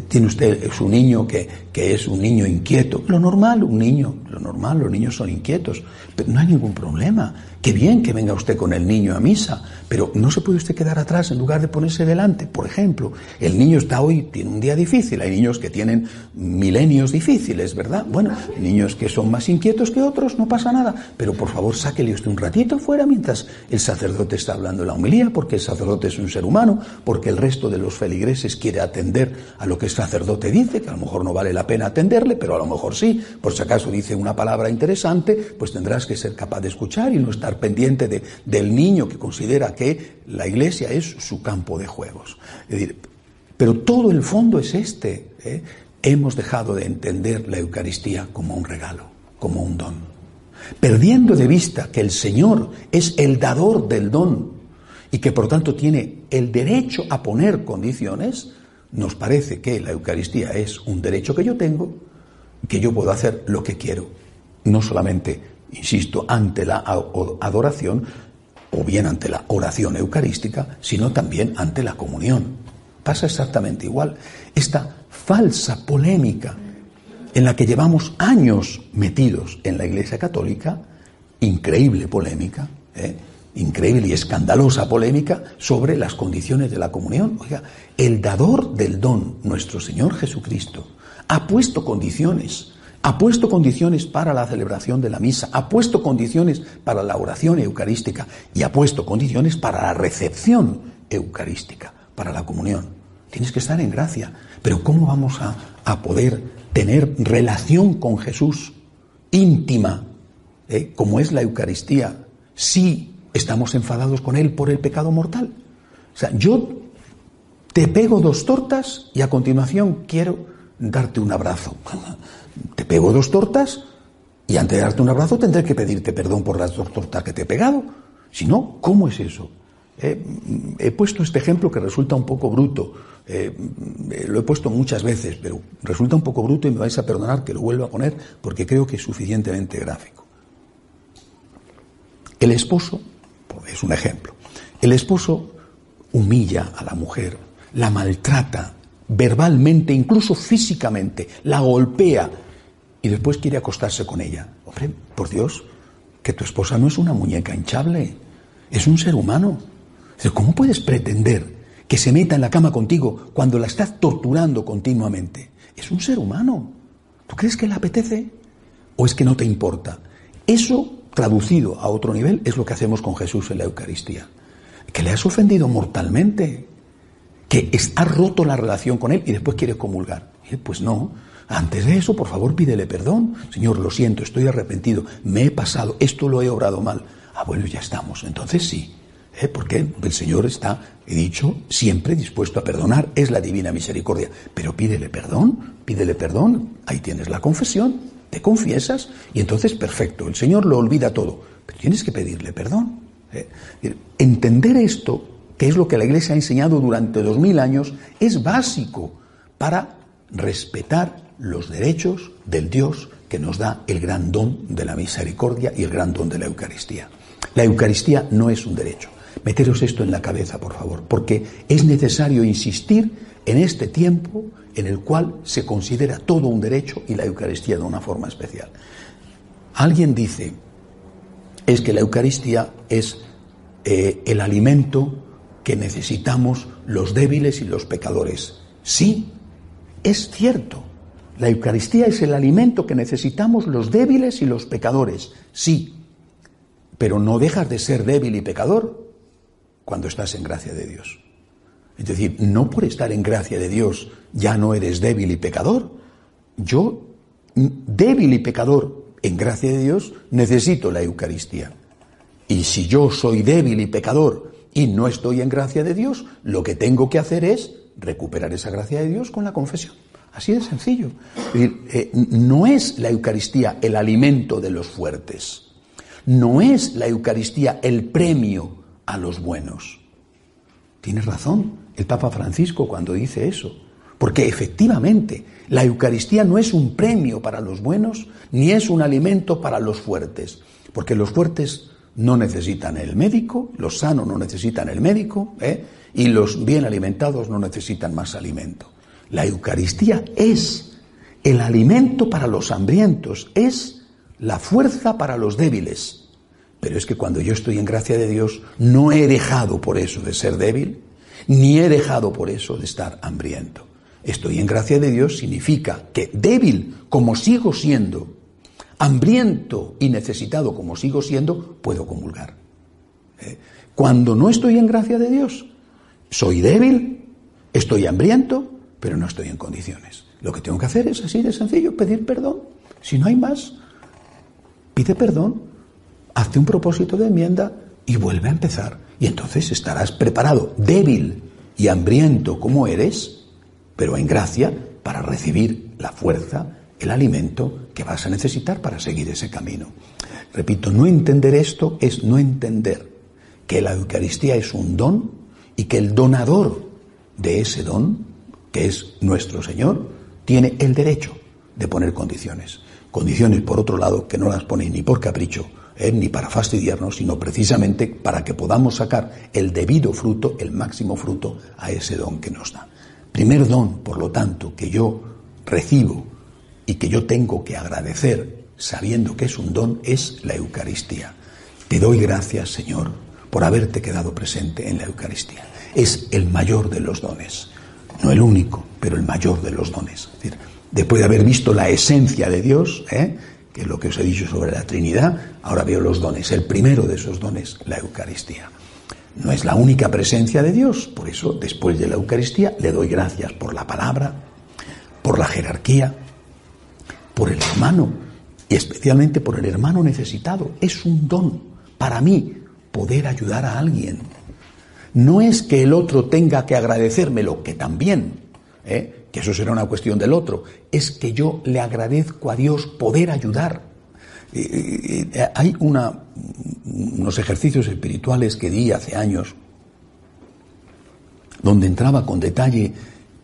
tiene usted su niño que, que, es un niño inquieto. Lo normal, un niño, lo normal, los niños son inquietos, pero no hay ningún problema. Qué bien que venga usted con el niño a misa, pero no se puede usted quedar atrás en lugar de ponerse delante. Por ejemplo, el niño está hoy, tiene un día difícil, hay niños que tienen milenios difíciles, ¿verdad? Bueno, niños que son más inquietos que otros, no pasa nada, pero por favor sáquele usted un ratito fuera mientras el sacerdote está hablando la homilía, porque el sacerdote es un ser humano, porque el resto de los feligreses quiere atender a lo que el sacerdote dice, que a lo mejor no vale la pena atenderle, pero a lo mejor sí, por si acaso dice una palabra interesante, pues tendrás que ser capaz de escuchar y no estar pendiente de, del niño que considera que la iglesia es su campo de juegos. pero todo el fondo es este. ¿eh? Hemos dejado de entender la Eucaristía como un regalo, como un don. Perdiendo de vista que el Señor es el dador del don y que por tanto tiene el derecho a poner condiciones, nos parece que la Eucaristía es un derecho que yo tengo, que yo puedo hacer lo que quiero, no solamente insisto, ante la adoración o bien ante la oración eucarística, sino también ante la comunión. Pasa exactamente igual. Esta falsa polémica en la que llevamos años metidos en la Iglesia Católica, increíble polémica, ¿eh? increíble y escandalosa polémica sobre las condiciones de la comunión. Oiga, el dador del don, nuestro Señor Jesucristo, ha puesto condiciones ha puesto condiciones para la celebración de la misa, ha puesto condiciones para la oración eucarística y ha puesto condiciones para la recepción eucarística, para la comunión. Tienes que estar en gracia. Pero ¿cómo vamos a, poder tener relación con Jesús íntima, eh, como es la Eucaristía, si estamos enfadados con Él por el pecado mortal? O sea, yo te pego dos tortas y a continuación quiero darte un abrazo te pego dos tortas y antes de darte un abrazo tendré que pedirte perdón por las dos tortas que te he pegado. Si no, ¿cómo es eso? Eh, he puesto este ejemplo que resulta un poco bruto, eh, lo he puesto muchas veces, pero resulta un poco bruto y me vais a perdonar que lo vuelva a poner porque creo que es suficientemente gráfico. El esposo, pues, es un ejemplo, el esposo humilla a la mujer, la maltrata verbalmente, incluso físicamente, la golpea, y después quiere acostarse con ella. Hombre, por Dios, que tu esposa no es una muñeca hinchable, es un ser humano. ¿Cómo puedes pretender que se meta en la cama contigo cuando la estás torturando continuamente? Es un ser humano. ¿Tú crees que le apetece? ¿O es que no te importa? Eso traducido a otro nivel, es lo que hacemos con Jesús en la Eucaristía. Que le has ofendido mortalmente, que has roto la relación con Él y después quieres comulgar. pues no. Antes de eso, por favor, pídele perdón. Señor, lo siento, estoy arrepentido, me he pasado, esto lo he obrado mal. Ah, bueno, ya estamos. Entonces sí. ¿eh? Porque el Señor está, he dicho, siempre dispuesto a perdonar. Es la divina misericordia. Pero pídele perdón, pídele perdón. Ahí tienes la confesión, te confiesas y entonces perfecto. El Señor lo olvida todo. Pero tienes que pedirle perdón. ¿eh? Entender esto, que es lo que la Iglesia ha enseñado durante dos mil años, es básico para respetar los derechos del Dios que nos da el gran don de la misericordia y el gran don de la Eucaristía. La Eucaristía no es un derecho. Meteros esto en la cabeza, por favor, porque es necesario insistir en este tiempo en el cual se considera todo un derecho y la Eucaristía de una forma especial. Alguien dice, es que la Eucaristía es eh, el alimento que necesitamos los débiles y los pecadores. Sí, es cierto, la Eucaristía es el alimento que necesitamos los débiles y los pecadores, sí, pero no dejas de ser débil y pecador cuando estás en gracia de Dios. Es decir, no por estar en gracia de Dios ya no eres débil y pecador. Yo, débil y pecador en gracia de Dios, necesito la Eucaristía. Y si yo soy débil y pecador y no estoy en gracia de Dios, lo que tengo que hacer es recuperar esa gracia de Dios con la confesión. Así de sencillo. Eh, no es la Eucaristía el alimento de los fuertes. No es la Eucaristía el premio a los buenos. Tienes razón el Papa Francisco cuando dice eso. Porque efectivamente la Eucaristía no es un premio para los buenos ni es un alimento para los fuertes. Porque los fuertes no necesitan el médico, los sanos no necesitan el médico, ¿eh? y los bien alimentados no necesitan más alimento. La Eucaristía es el alimento para los hambrientos, es la fuerza para los débiles. Pero es que cuando yo estoy en gracia de Dios, no he dejado por eso de ser débil, ni he dejado por eso de estar hambriento. Estoy en gracia de Dios significa que débil como sigo siendo, hambriento y necesitado como sigo siendo, puedo comulgar. ¿Eh? Cuando no estoy en gracia de Dios, soy débil, estoy hambriento, pero no estoy en condiciones. Lo que tengo que hacer es así de sencillo, pedir perdón. Si no hay más, pide perdón, hazte un propósito de enmienda y vuelve a empezar. Y entonces estarás preparado, débil y hambriento como eres, pero en gracia para recibir la fuerza, el alimento que vas a necesitar para seguir ese camino. Repito, no entender esto es no entender que la Eucaristía es un don y que el donador de ese don que es nuestro Señor, tiene el derecho de poner condiciones. Condiciones, por otro lado, que no las pone ni por capricho, eh, ni para fastidiarnos, sino precisamente para que podamos sacar el debido fruto, el máximo fruto a ese don que nos da. Primer don, por lo tanto, que yo recibo y que yo tengo que agradecer sabiendo que es un don, es la Eucaristía. Te doy gracias, Señor, por haberte quedado presente en la Eucaristía. Es el mayor de los dones no el único, pero el mayor de los dones. Es decir, después de haber visto la esencia de Dios, ¿eh? que es lo que os he dicho sobre la Trinidad, ahora veo los dones. El primero de esos dones, la Eucaristía. No es la única presencia de Dios, por eso después de la Eucaristía le doy gracias por la palabra, por la jerarquía, por el hermano y especialmente por el hermano necesitado. Es un don para mí poder ayudar a alguien, no es que el otro tenga que agradecérmelo, que también, ¿eh? que eso será una cuestión del otro, es que yo le agradezco a Dios poder ayudar. hay unos ejercicios espirituales que di hace años, donde entraba con detalle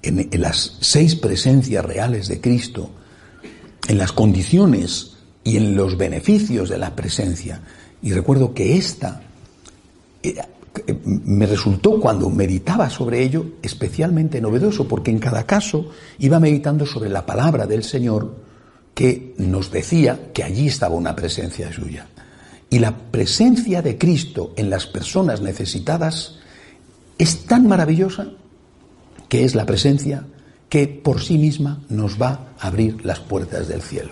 en las seis presencias reales de Cristo, en las condiciones y en los beneficios de la presencia. Y recuerdo que esta me resultó cuando meditaba sobre ello especialmente novedoso, porque en cada caso iba meditando sobre la palabra del Señor que nos decía que allí estaba una presencia suya. Y la presencia de Cristo en las personas necesitadas es tan maravillosa que es la presencia que por sí misma nos va a abrir las puertas del cielo.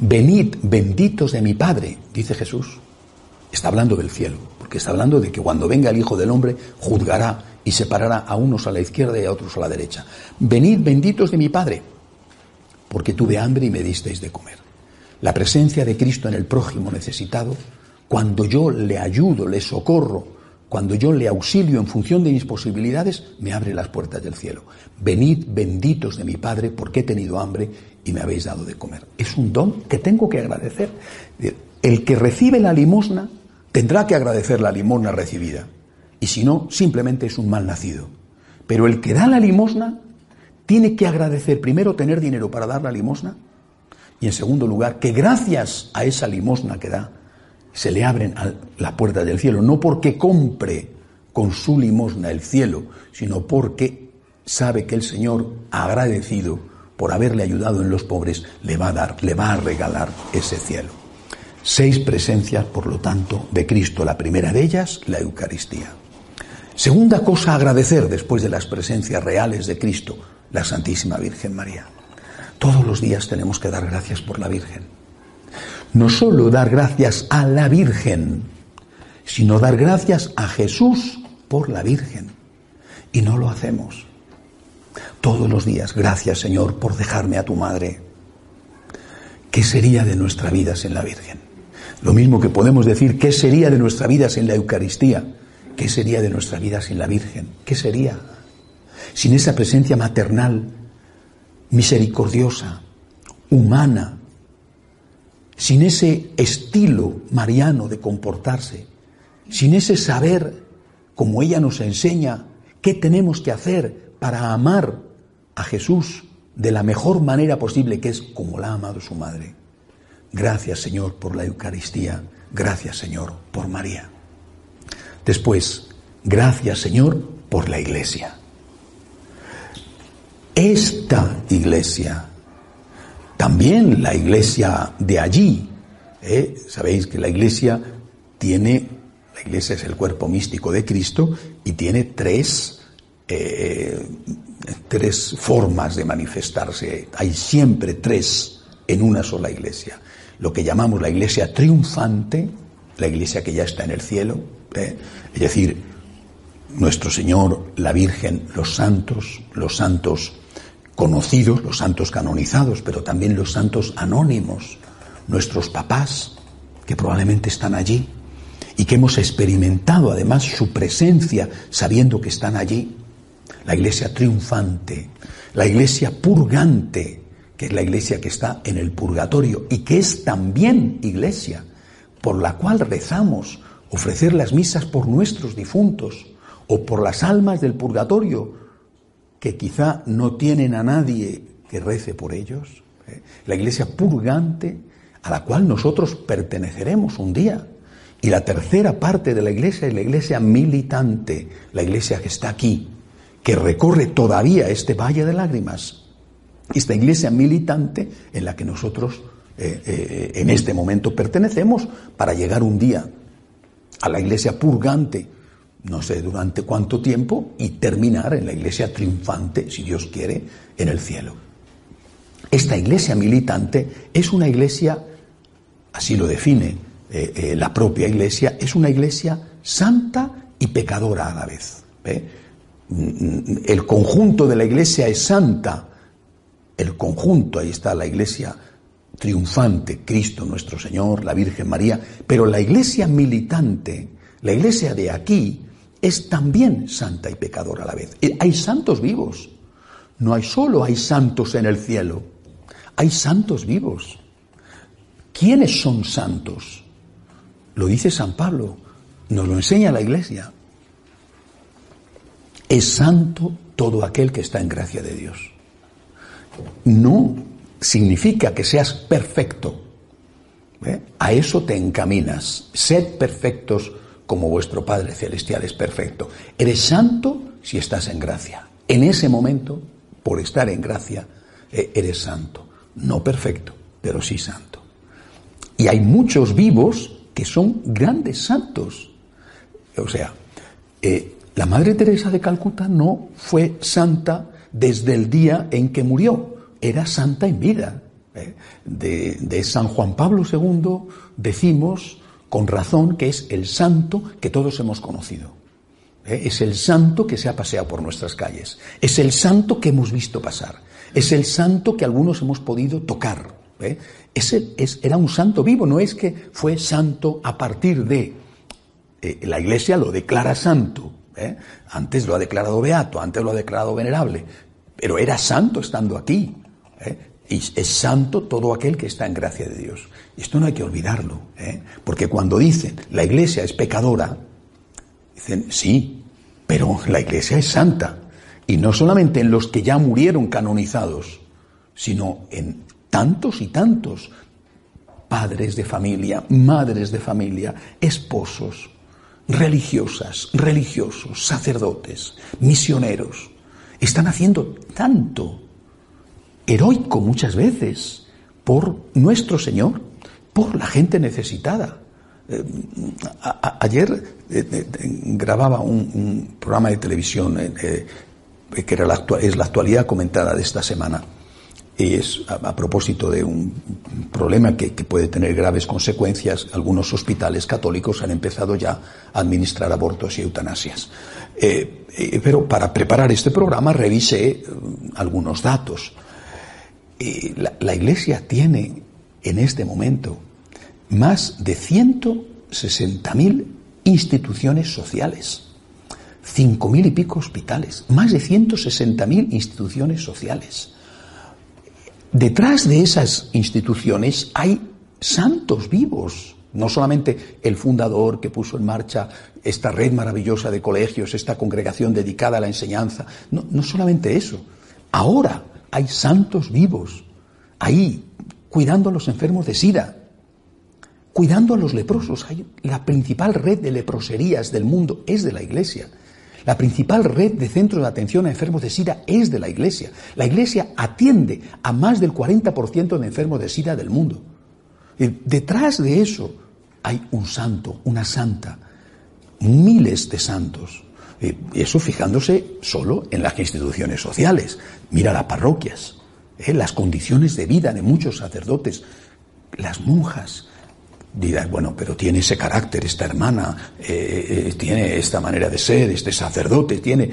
Venid benditos de mi Padre, dice Jesús. Está hablando del cielo, porque está hablando de que cuando venga el Hijo del Hombre juzgará y separará a unos a la izquierda y a otros a la derecha. Venid benditos de mi Padre, porque tuve hambre y me disteis de comer. La presencia de Cristo en el prójimo necesitado, cuando yo le ayudo, le socorro, cuando yo le auxilio en función de mis posibilidades, me abre las puertas del cielo. Venid benditos de mi Padre, porque he tenido hambre y me habéis dado de comer. Es un don que tengo que agradecer. El que recibe la limosna tendrá que agradecer la limosna recibida. Y si no, simplemente es un mal nacido. Pero el que da la limosna tiene que agradecer primero tener dinero para dar la limosna y en segundo lugar que gracias a esa limosna que da se le abren las puertas del cielo, no porque compre con su limosna el cielo, sino porque sabe que el Señor, agradecido por haberle ayudado en los pobres, le va a dar, le va a regalar ese cielo. Seis presencias, por lo tanto, de Cristo. La primera de ellas, la Eucaristía. Segunda cosa agradecer después de las presencias reales de Cristo, la Santísima Virgen María. Todos los días tenemos que dar gracias por la Virgen. No solo dar gracias a la Virgen, sino dar gracias a Jesús por la Virgen. Y no lo hacemos. Todos los días, gracias Señor por dejarme a tu madre. ¿Qué sería de nuestra vida sin la Virgen? Lo mismo que podemos decir, ¿qué sería de nuestra vida sin la Eucaristía? ¿Qué sería de nuestra vida sin la Virgen? ¿Qué sería? Sin esa presencia maternal, misericordiosa, humana, sin ese estilo mariano de comportarse, sin ese saber, como ella nos enseña, qué tenemos que hacer para amar a Jesús de la mejor manera posible, que es como la ha amado su madre. Gracias Señor por la Eucaristía, gracias Señor por María. Después, gracias Señor por la Iglesia. Esta Iglesia también la iglesia de allí. ¿eh? Sabéis que la iglesia tiene, la iglesia es el cuerpo místico de Cristo y tiene tres, eh, tres formas de manifestarse. Hay siempre tres en una sola iglesia. Lo que llamamos la iglesia triunfante, la iglesia que ya está en el cielo, ¿eh? es decir, nuestro Señor, la Virgen, los santos, los santos conocidos, los santos canonizados, pero también los santos anónimos, nuestros papás, que probablemente están allí y que hemos experimentado además su presencia sabiendo que están allí. La iglesia triunfante, la iglesia purgante, que es la iglesia que está en el purgatorio y que es también iglesia por la cual rezamos ofrecer las misas por nuestros difuntos o por las almas del purgatorio que quizá no tienen a nadie que rece por ellos, ¿eh? la iglesia purgante a la cual nosotros perteneceremos un día. Y la tercera parte de la iglesia es la iglesia militante, la iglesia que está aquí, que recorre todavía este valle de lágrimas. Esta iglesia militante en la que nosotros eh, eh, en este momento pertenecemos para llegar un día a la iglesia purgante no sé durante cuánto tiempo, y terminar en la iglesia triunfante, si Dios quiere, en el cielo. Esta iglesia militante es una iglesia, así lo define eh, eh, la propia iglesia, es una iglesia santa y pecadora a la vez. Mm, el conjunto de la iglesia es santa, el conjunto, ahí está la iglesia triunfante, Cristo nuestro Señor, la Virgen María, pero la iglesia militante, la iglesia de aquí, es también santa y pecadora a la vez. Eh, hay santos vivos. No hay solo hay santos en el cielo, hay santos vivos. ¿Quiénes son santos? Lo dice San Pablo, nos lo enseña la iglesia. Es santo todo aquel que está en gracia de Dios. No significa que seas perfecto. ¿eh? A eso te encaminas. Sed perfectos como vuestro Padre Celestial es perfecto. Eres santo si estás en gracia. En ese momento, por estar en gracia, eh, eres santo. No perfecto, pero sí santo. Y hay muchos vivos que son grandes santos. O sea, eh, la Madre Teresa de Calcuta no fue santa desde el día en que murió, era santa en vida. ¿eh? De, San Juan Pablo II decimos con razón que es el santo que todos hemos conocido. ¿eh? Es el santo que se ha paseado por nuestras calles. Es el santo que hemos visto pasar. Es el santo que algunos hemos podido tocar. ¿eh? Era un santo vivo, no es que fue santo a partir de... la Iglesia lo declara santo. Antes lo ha declarado beato, antes lo ha declarado venerable, pero era santo estando aquí. Es santo todo aquel que está en gracia de Dios. Esto no hay que olvidarlo, ¿eh? porque cuando dicen la iglesia es pecadora, dicen sí, pero la iglesia es santa. Y no solamente en los que ya murieron canonizados, sino en tantos y tantos padres de familia, madres de familia, esposos, religiosas, religiosos, sacerdotes, misioneros. Están haciendo tanto heroico muchas veces por nuestro Señor, por la gente necesitada. Eh, ayer eh, eh, grababa un, programa de televisión que es la actualidad comentada de esta semana. Y es a, propósito de un problema que, puede tener graves consecuencias. Algunos hospitales católicos han empezado ya a administrar abortos y eutanasias. pero para preparar este programa revisé algunos datos la, Iglesia tiene en este momento más de 160.000 instituciones sociales, 5.000 y pico hospitales, más de 160.000 instituciones sociales. Detrás de esas instituciones hay santos vivos, no solamente el fundador que puso en marcha esta red maravillosa de colegios, esta congregación dedicada a la enseñanza, no, no solamente eso. Ahora hay santos vivos ahí, cuidando a los enfermos de SIDA, cuidando a los leprosos. La principal red de leproserías del mundo es de la Iglesia. La principal red de centros de atención a enfermos de SIDA es de la Iglesia. La Iglesia atiende a más del 40% de enfermos de SIDA del mundo. Y detrás de eso hay un santo, una santa, miles de santos. Y eso fijándose solo en las instituciones sociales. Mira las parroquias, ¿eh? las condiciones de vida de muchos sacerdotes, las monjas. Dirás, bueno, pero tiene ese carácter esta hermana, eh, eh, tiene esta manera de ser, este sacerdote, tiene...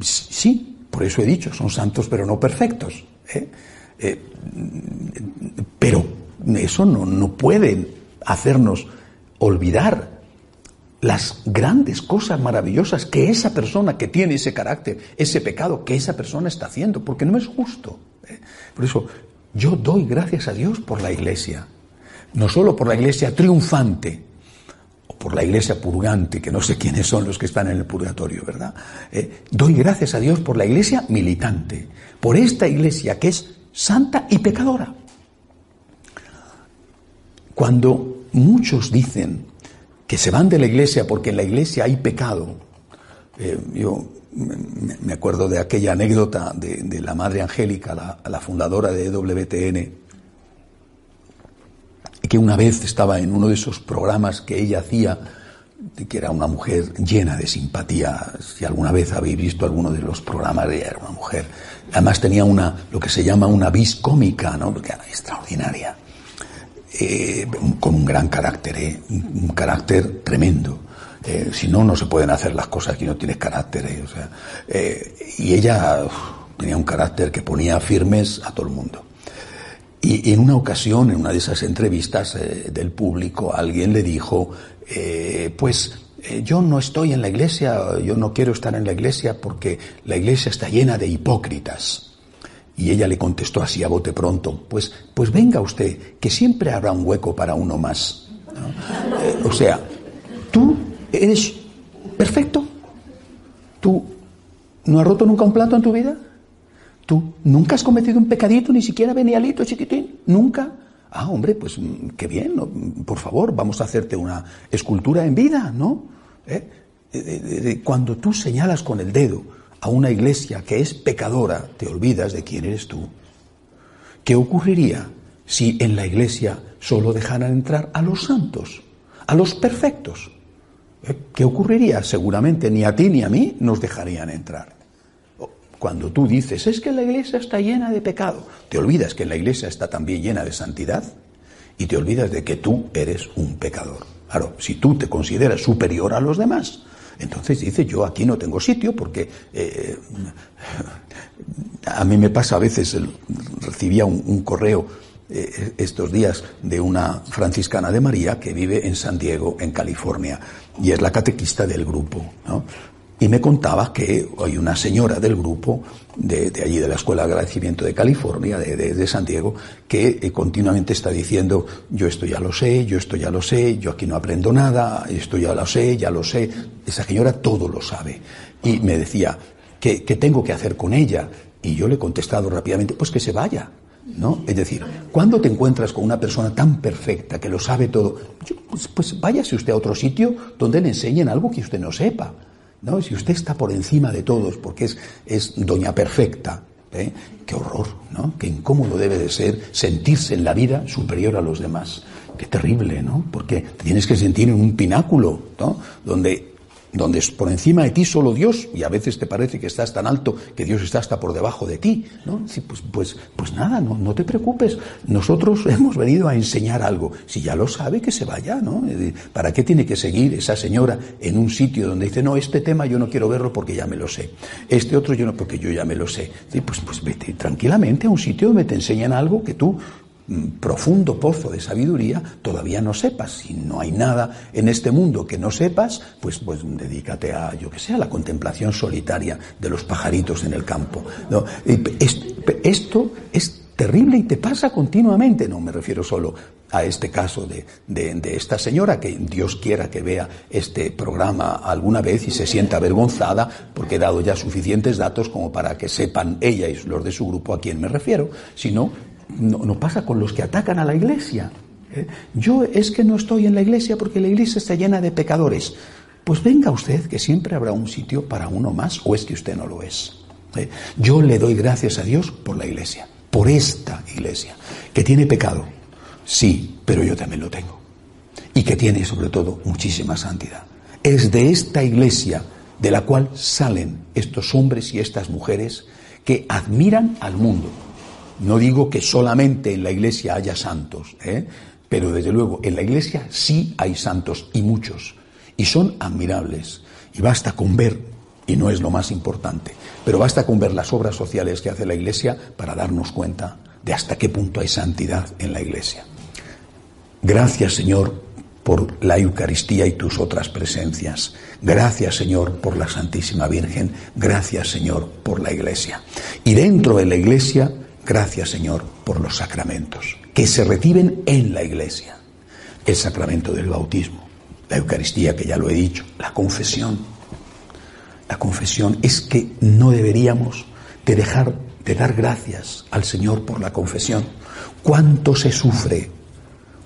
sí, por eso he dicho, son santos pero no perfectos. pero eso no, no puede hacernos olvidar las grandes cosas maravillosas que esa persona que tiene ese carácter, ese pecado que esa persona está haciendo, porque no es justo. ¿eh? Por eso yo doy gracias a Dios por la iglesia, no solo por la iglesia triunfante, o por la iglesia purgante, que no sé quiénes son los que están en el purgatorio, ¿verdad? Eh, doy gracias a Dios por la iglesia militante, por esta iglesia que es santa y pecadora. Cuando muchos dicen que se van de la iglesia porque en la iglesia hay pecado, eh, yo me acuerdo de aquella anécdota de, la Madre Angélica, la, fundadora de WTN, que una vez estaba en uno de esos programas que ella hacía, que era una mujer llena de simpatía. Si alguna vez habéis visto alguno de los programas, ella era una mujer. Además tenía una, lo que se llama una vis cómica, ¿no? Era extraordinaria. Eh, con un gran carácter, ¿eh? un carácter tremendo. Eh, si no, no se pueden hacer las cosas que no tienes carácter. Eh, o sea, eh, y ella tenía un carácter que ponía firmes a todo el mundo. Y en una ocasión, en una de esas entrevistas del público, alguien le dijo, pues yo no estoy en la iglesia, yo no quiero estar en la iglesia porque la iglesia está llena de hipócritas. Y ella le contestó así a bote pronto, pues, pues venga usted, que siempre habrá un hueco para uno más. o sea, tú ¿Eres perfecto? ¿Tú no has roto nunca un plato en tu vida? ¿Tú nunca has cometido un pecadito, ni siquiera venialito, chiquitín? ¿Nunca? Ah, hombre, pues mm, qué bien, por favor, vamos a hacerte una escultura en vida, ¿no? ¿Eh? Cuando tú señalas con el dedo a una iglesia que es pecadora, te olvidas de quién eres tú. ¿Qué ocurriría si en la iglesia solo dejaran entrar a los santos, a los perfectos? ¿Qué ocurriría? Seguramente ni a ti ni a mí nos dejarían entrar. cuando tú dices, es que la iglesia está llena de pecado, te olvidas que la iglesia está también llena de santidad y te olvidas de que tú eres un pecador. Claro, si tú te consideras superior a los demás, entonces dice, yo aquí no tengo sitio porque eh, a mí me pasa a veces, recibía un, correo eh, estos días de una franciscana de María que vive en San Diego, en California, y es la catequista del grupo. ¿no? Y me contaba que hay una señora del grupo de, allí de la Escuela de Agradecimiento de California, de, de, San Diego, que eh, continuamente está diciendo, yo esto ya lo sé, yo esto ya lo sé, yo aquí no aprendo nada, esto ya lo sé, ya lo sé. Esa señora todo lo sabe. Y me decía, ¿qué, tengo que hacer con ella? Y yo le he contestado rápidamente, pues que se vaya. ¿No? Es decir, cuando te encuentras con una persona tan perfecta que lo sabe todo, pues, pues váyase usted a otro sitio donde le enseñen algo que usted no sepa. ¿No? Si usted está por encima de todos porque es, es doña perfecta, ¿eh? qué horror, ¿no? Qué incómodo debe de ser sentirse en la vida superior a los demás. Qué terrible, ¿no? Porque tienes que sentir en un pináculo, ¿no? Donde donde es por encima de ti solo Dios, y a veces te parece que estás tan alto que Dios está hasta por debajo de ti, ¿no? pues, pues, pues nada, no, no te preocupes, nosotros hemos venido a enseñar algo, si ya lo sabe, que se vaya, ¿no? ¿Para qué tiene que seguir esa señora en un sitio donde dice, no, este tema yo no quiero verlo porque ya me lo sé, este otro yo no, porque yo ya me lo sé, pues, pues vete tranquilamente a un sitio donde te enseñan algo que tú profundo pozo de sabiduría todavía no sepas. Si no hay nada en este mundo que no sepas, pues, pues dedícate a, yo que sé, a la contemplación solitaria de los pajaritos en el campo. ¿no? Esto es terrible y te pasa continuamente. No me refiero solo a este caso de, de, esta señora, que Dios quiera que vea este programa alguna vez y se sienta avergonzada porque he dado ya suficientes datos como para que sepan ella y los de su grupo a quién me refiero, sino no, pasa con los que atacan a la iglesia. ¿eh? Yo es que no estoy en la iglesia porque la iglesia está llena de pecadores. Pues venga usted, que siempre habrá un sitio para uno más, o es que usted no lo es. ¿eh? Yo le doy gracias a Dios por la iglesia, por esta iglesia, que tiene pecado, sí, pero yo también lo tengo. Y que tiene sobre todo muchísima santidad. Es de esta iglesia de la cual salen estos hombres y estas mujeres que admiran al mundo, no digo que solamente en la iglesia haya santos, ¿eh? pero desde luego en la iglesia sí hay santos y muchos, y son admirables. Y basta con ver, y no es lo más importante, pero basta con ver las obras sociales que hace la iglesia para darnos cuenta de hasta qué punto hay santidad en la iglesia. Gracias Señor por la Eucaristía y tus otras presencias. Gracias Señor por la Santísima Virgen. Gracias Señor por la Iglesia. Y dentro de la Iglesia Gracias, Señor, por los sacramentos que se reciben en la iglesia. El sacramento del bautismo, la Eucaristía, que ya lo he dicho, la confesión. La confesión es que no deberíamos de dejar de dar gracias al Señor por la confesión. ¿Cuánto se sufre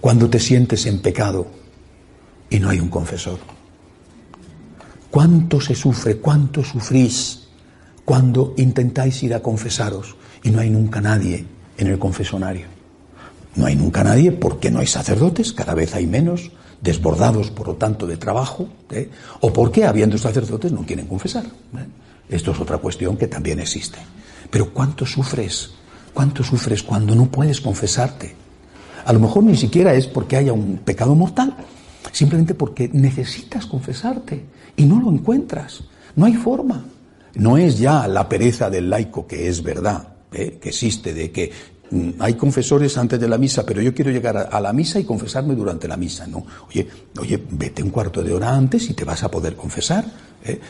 cuando te sientes en pecado y no hay un confesor? ¿Cuánto se sufre, cuánto sufrís cuando intentáis ir a confesaros y no hay nunca nadie en el confesonario. No hay nunca nadie porque no hay sacerdotes, cada vez hay menos, desbordados por lo tanto de trabajo, ¿eh? o porque habiendo sacerdotes no quieren confesar. ¿eh? Esto es otra cuestión que también existe. Pero ¿cuánto sufres? ¿Cuánto sufres cuando no puedes confesarte? A lo mejor ni siquiera es porque haya un pecado mortal, simplemente porque necesitas confesarte y no lo encuentras. No hay forma. No es ya la pereza del laico, que es verdad, ¿eh? que existe, de que mm, hay confesores antes de la misa, pero yo quiero llegar a, la misa y confesarme durante la misa, ¿no? Oye, oye, vete un cuarto de hora antes y te vas a poder confesar. ¿eh?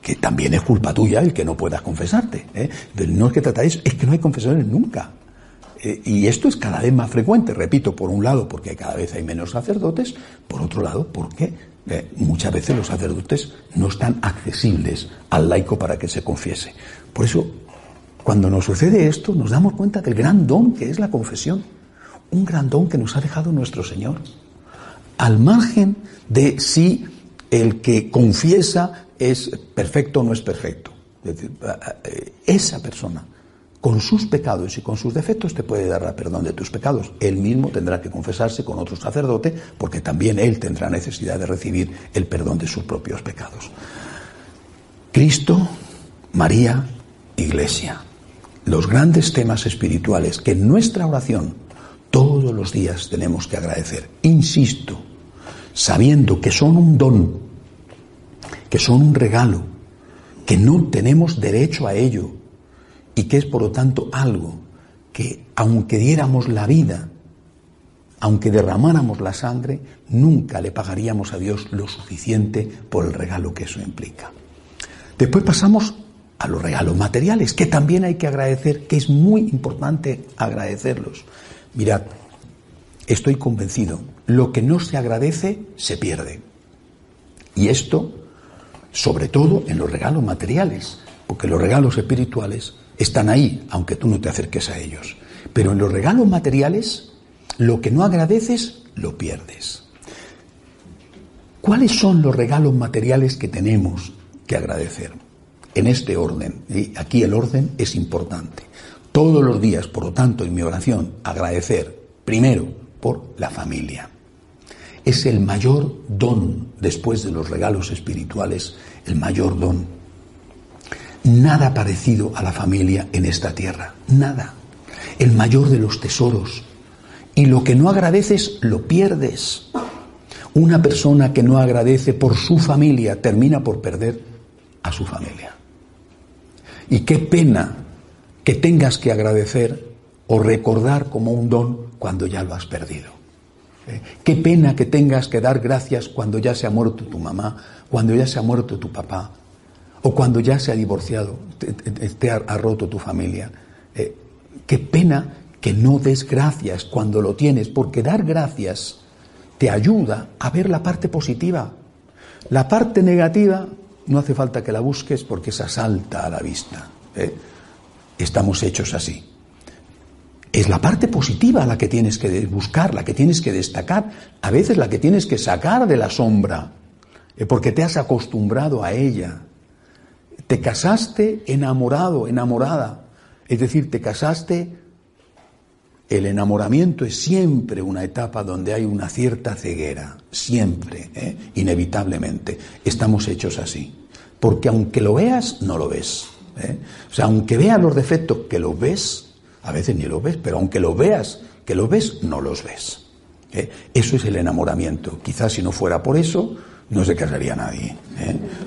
que también es culpa tuya el que no puedas confesarte. ¿eh? No es que tratáis, es que no hay confesores nunca. y esto es cada vez más frecuente, repito, por un lado porque cada vez hay menos sacerdotes, por otro lado porque muchas veces los sacerdotes no están accesibles al laico para que se confiese. Por eso cuando nos sucede esto, nos damos cuenta del gran don que es la confesión, un gran don que nos ha dejado nuestro Señor, al margen de si el que confiesa es perfecto o no es perfecto. esa persona, con sus pecados y con sus defectos, te puede dar perdón de tus pecados. Él mismo tendrá que confesarse con otro sacerdote, porque también él tendrá necesidad de recibir el perdón de sus propios pecados. Cristo, María, iglesia, los grandes temas espirituales que en nuestra oración todos los días tenemos que agradecer. Insisto, sabiendo que son un don, que son un regalo, que no tenemos derecho a ello y que es por lo tanto algo que aunque diéramos la vida, aunque derramáramos la sangre, nunca le pagaríamos a Dios lo suficiente por el regalo que eso implica. Después pasamos a los regalos materiales, que también hay que agradecer, que es muy importante agradecerlos. Mirad, estoy convencido, lo que no se agradece se pierde. Y esto, sobre todo en los regalos materiales, porque los regalos espirituales están ahí, aunque tú no te acerques a ellos. Pero en los regalos materiales, lo que no agradeces, lo pierdes. ¿Cuáles son los regalos materiales que tenemos que agradecer? En este orden. Aquí el orden es importante. Todos los días, por lo tanto, en mi oración, agradecer primero por la familia. Es el mayor don, después de los regalos espirituales, el mayor don. Nada parecido a la familia en esta tierra, nada. El mayor de los tesoros. Y lo que no agradeces, lo pierdes. Una persona que no agradece por su familia termina por perder a su familia. Y qué pena que tengas que agradecer o recordar como un don cuando ya lo has perdido. ¿Eh? Qué pena que tengas que dar gracias cuando ya se ha muerto tu mamá, cuando ya se ha muerto tu papá, o cuando ya se ha divorciado, te, ha, roto tu familia. Eh, qué pena que no des gracias cuando lo tienes, porque dar gracias te ayuda a ver la parte positiva. La parte negativa no hace falta que la busques porque esa salta a la vista. ¿eh? Estamos hechos así. Es la parte positiva la que tienes que buscar, la que tienes que destacar, a veces la que tienes que sacar de la sombra, ¿eh? porque te has acostumbrado a ella. Te casaste enamorado, enamorada, es decir, te casaste el enamoramiento es siempre una etapa donde hay una cierta ceguera, siempre, ¿eh? inevitablemente. Estamos hechos así. Porque aunque lo veas, no lo ves. ¿eh? O sea, aunque veas los defectos que lo ves, a veces ni lo ves, pero aunque lo veas que lo ves, no los ves. ¿eh? Eso es el enamoramiento. Quizás si no fuera por eso, no se casaría nadie.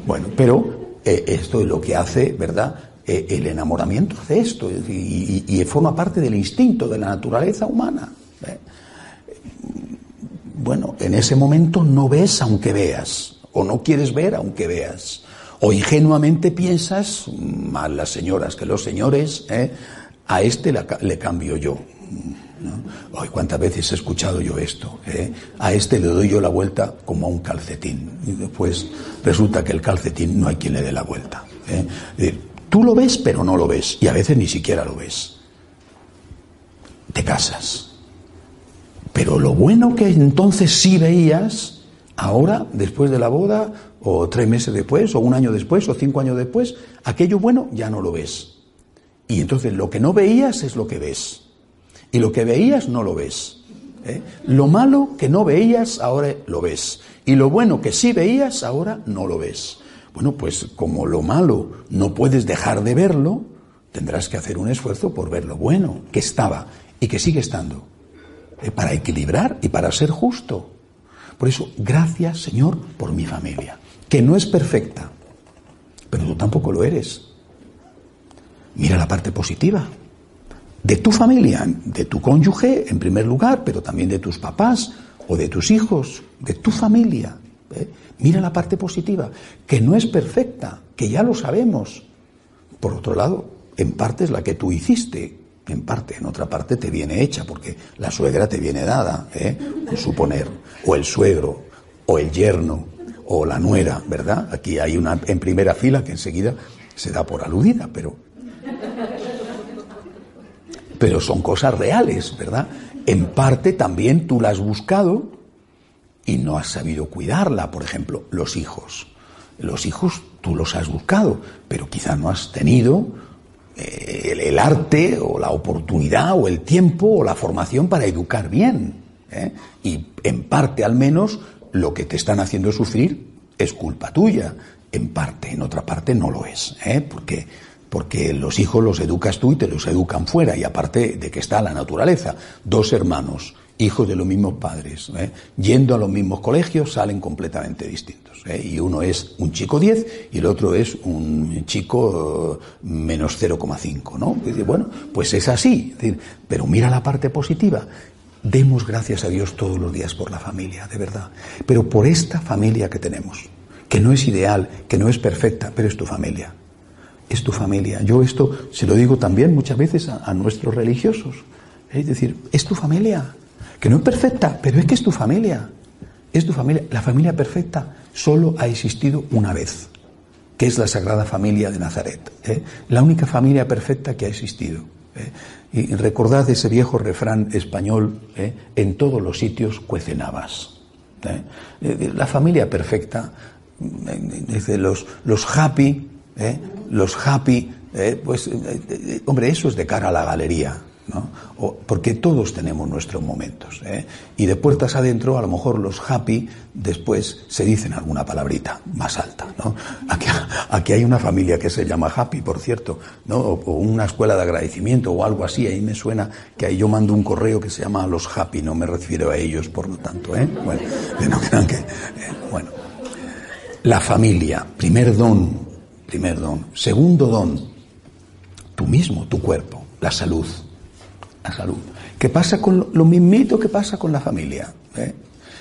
Bueno, pero esto es lo que hace, ¿verdad? Eh, el enamoramiento hace esto y, forma parte del instinto de la naturaleza humana. ¿eh? Bueno, en ese momento no ves aunque veas, o no quieres ver aunque veas, o ingenuamente piensas, más las señoras que los señores, ¿eh? a este le cambio yo. Hoy cuántas veces he escuchado yo esto. A este le doy yo la vuelta como a un calcetín. Y después resulta que el calcetín no hay quien le dé la vuelta. Tú lo ves, pero no lo ves. Y a veces ni siquiera lo ves. Te casas. Pero lo bueno que entonces sí veías, ahora, después de la boda, o tres meses después, o un año después, o cinco años después, aquello bueno ya no lo ves. Y entonces lo que no veías es lo que ves. Y lo que veías no lo ves. ¿eh? Lo malo que no veías, ahora lo ves. Y lo bueno que sí veías, ahora no lo ves. Bueno, pues como lo malo no puedes dejar de verlo, tendrás que hacer un esfuerzo por ver lo bueno que estaba y que sigue estando, eh, para equilibrar y para ser justo. Por eso, gracias Señor por mi familia, que no es perfecta, pero tú tampoco lo eres. Mira la parte positiva de tu familia, de tu cónyuge en primer lugar, pero también de tus papás o de tus hijos, de tu familia. ¿Eh? Mira la parte positiva, que no es perfecta, que ya lo sabemos. Por otro lado, en parte es la que tú hiciste, en parte, en otra parte te viene hecha, porque la suegra te viene dada, ¿eh? suponer, o el suegro, o el yerno, o la nuera, ¿verdad? Aquí hay una en primera fila que enseguida se da por aludida, pero. Pero son cosas reales, ¿verdad? En parte también tú la has buscado y no has sabido cuidarla, por ejemplo, los hijos. Los hijos tú los has buscado, pero quizá no has tenido eh, el, arte o la oportunidad o el tiempo o la formación para educar bien. ¿eh? Y en parte al menos lo que te están haciendo sufrir es culpa tuya. En parte, en otra parte no lo es. ¿eh? Porque, porque los hijos los educas tú y te los educan fuera, y aparte de que está la naturaleza, dos hermanos, hijos de los mismos padres, ¿eh? yendo a los mismos colegios, salen completamente distintos. ¿eh? Y uno es un chico 10 y el otro es un chico uh, menos 0,5, ¿no? bueno, pues es así. pero mira la parte positiva. Demos gracias a Dios todos los días por la familia, de verdad. Pero por esta familia que tenemos, que no es ideal, que no es perfecta, pero es tu familia. Es tu familia. Yo esto se lo digo también muchas veces a, a nuestros religiosos. Es decir, es tu familia que no es perfecta, pero es que es tu familia. Es tu familia. La familia perfecta solo ha existido una vez, que es la Sagrada Familia de Nazaret. ¿eh? La única familia perfecta que ha existido. ¿eh? Y recordad ese viejo refrán español, ¿eh? en todos los sitios cuecen habas. La familia perfecta, dice los, los happy, los happy, pues, hombre, eso es de cara a la galería. ¿No? porque todos tenemos nuestros momentos. ¿eh? Y de puertas adentro, a lo mejor los happy después se dicen alguna palabrita más alta. ¿no? Aquí, hay una familia que se llama happy, por cierto, ¿no? o, una escuela de agradecimiento o algo así. Ahí me suena que ahí yo mando un correo que se llama los happy, no me refiero a ellos, por lo tanto. ¿eh? Bueno, no crean que. Eh, bueno. La familia, primer don, primer don. Segundo don, tú mismo, tu cuerpo, la salud la salud. ¿Qué pasa con lo, mismito que pasa con la familia? ¿eh?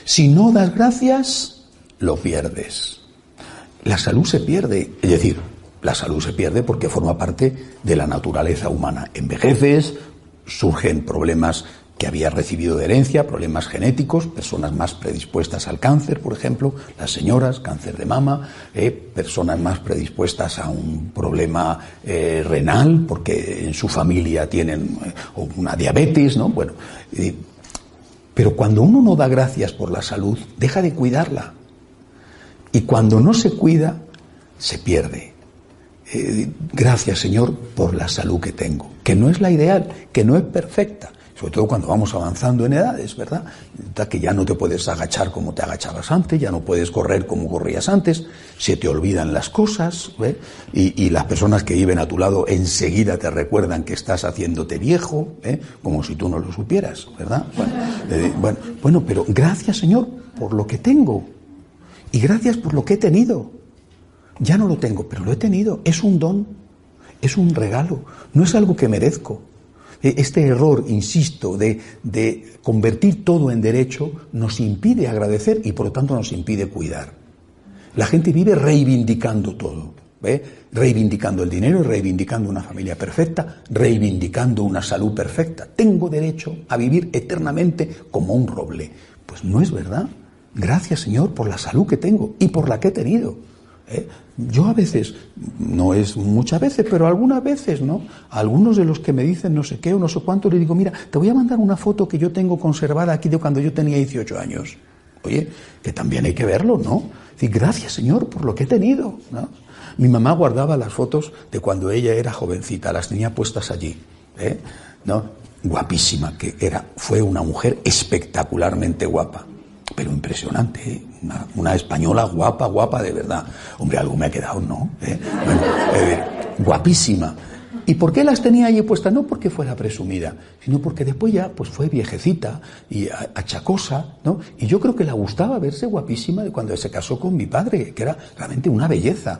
Si no das gracias, lo pierdes. La salud se pierde, es decir, la salud se pierde porque forma parte de la naturaleza humana. Envejeces, surgen problemas que había recibido de herencia, problemas genéticos, personas más predispuestas al cáncer, por ejemplo, las señoras, cáncer de mama, eh, personas más predispuestas a un problema eh, renal, porque en su familia tienen eh, una diabetes, ¿no? Bueno, pero cuando uno no da gracias por la salud, deja de cuidarla. Y cuando no se cuida, se pierde. gracias, Señor, por la salud que tengo, que no es la ideal, que no es perfecta, sobre todo cuando vamos avanzando en edades, ¿verdad? Que ya no te puedes agachar como te agachabas antes, ya no puedes correr como corrías antes, se te olvidan las cosas, ¿eh? y, las personas que viven a tu lado enseguida te recuerdan que estás haciéndote viejo, ¿eh? como si tú no lo supieras, ¿verdad? Eh, bueno, bueno, pero gracias Señor por lo que tengo, y gracias por lo que he tenido. Ya no lo tengo, pero lo he tenido, es un don, es un regalo, no es algo que merezco. E, este error, insisto, de, convertir todo en derecho nos impide agradecer y por lo tanto nos impide cuidar. La gente vive reivindicando todo. Reivindicando el dinero, reivindicando una familia perfecta, reivindicando una salud perfecta. Tengo derecho a vivir eternamente como un roble. Pues no es verdad. Gracias Señor por la salud que tengo y por la que he tenido. ¿Eh? Yo a veces, no es muchas veces, pero algunas veces, ¿no? algunos de los que me dicen no sé qué o no sé cuánto, le digo, mira, te voy a mandar una foto que yo tengo conservada aquí de cuando yo tenía 18 años. Oye, que también hay que verlo, ¿no? Decir, gracias Señor por lo que he tenido. Mi mamá guardaba las fotos de cuando ella era jovencita, las tenía puestas allí, ¿eh? ¿no? Guapísima, que era, fue una mujer espectacularmente guapa pero impresionante, ¿eh? Una, española guapa, guapa de verdad. Hombre, algo me ha quedado, ¿no? ¿Eh? Eh, guapísima. ¿Y por qué las tenía allí puestas? No porque fuera presumida, sino porque después ya pues fue viejecita y achacosa, ¿no? Y yo creo que le gustaba verse guapísima de cuando se casó con mi padre, que era realmente una belleza.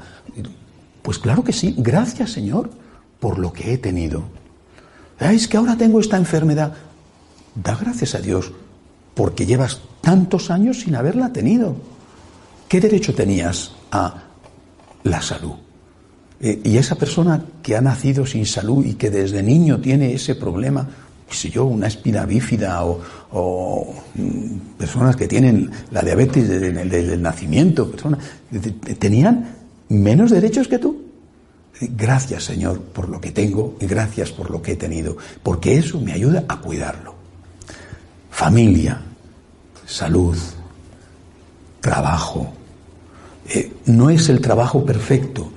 Pues claro que sí, gracias Señor por lo que he tenido. Es que ahora tengo esta enfermedad. Da gracias a Dios porque llevas tantos años sin haberla tenido. ¿Qué derecho tenías a la salud? Eh, y esa persona que ha nacido sin salud y que desde niño tiene ese problema, qué sé yo, una espina bífida o, mm, personas que tienen la diabetes desde, el nacimiento, personas, tenían menos derechos que tú. Gracias Señor por lo que tengo y gracias por lo que he tenido, porque eso me ayuda a cuidarlo. Familia, salud, trabajo. Eh, no es el trabajo perfecto,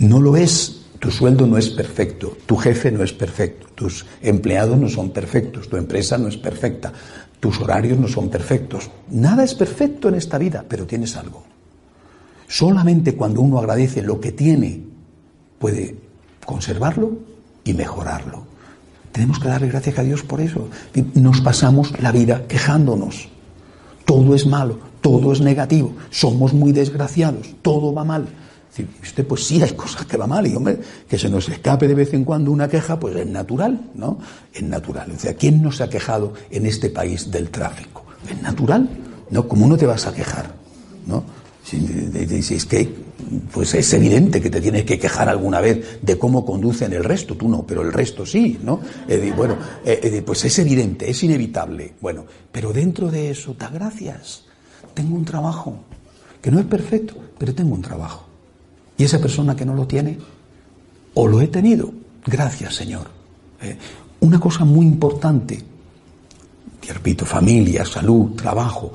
no lo es. Tu sueldo no es perfecto, tu jefe no es perfecto, tus empleados no son perfectos, tu empresa no es perfecta, tus horarios no son perfectos. Nada es perfecto en esta vida, pero tienes algo. Solamente cuando uno agradece lo que tiene, puede conservarlo y mejorarlo. Tenemos que darle gracias a Dios por eso. Nos pasamos la vida quejándonos. Todo es malo, todo es negativo, somos muy desgraciados, todo va mal. Usted, pues sí, hay cosas que va mal y, hombre, que se nos escape de vez en cuando una queja, pues es natural, ¿no? Es natural. O sea, ¿quién no se ha quejado en este país del tráfico? Es natural, ¿no? ¿Cómo no te vas a quejar? ¿No? Es que, pues es evidente que te tienes que quejar alguna vez de cómo conducen el resto, tú no, pero el resto sí, ¿no? bueno, eh, pues es evidente, es inevitable. Bueno, pero dentro de eso, da gracias. Tengo un trabajo, que no es perfecto, pero tengo un trabajo. Y esa persona que no lo tiene, o lo he tenido, gracias Señor. Eh, una cosa muy importante, y repito, familia, salud, trabajo,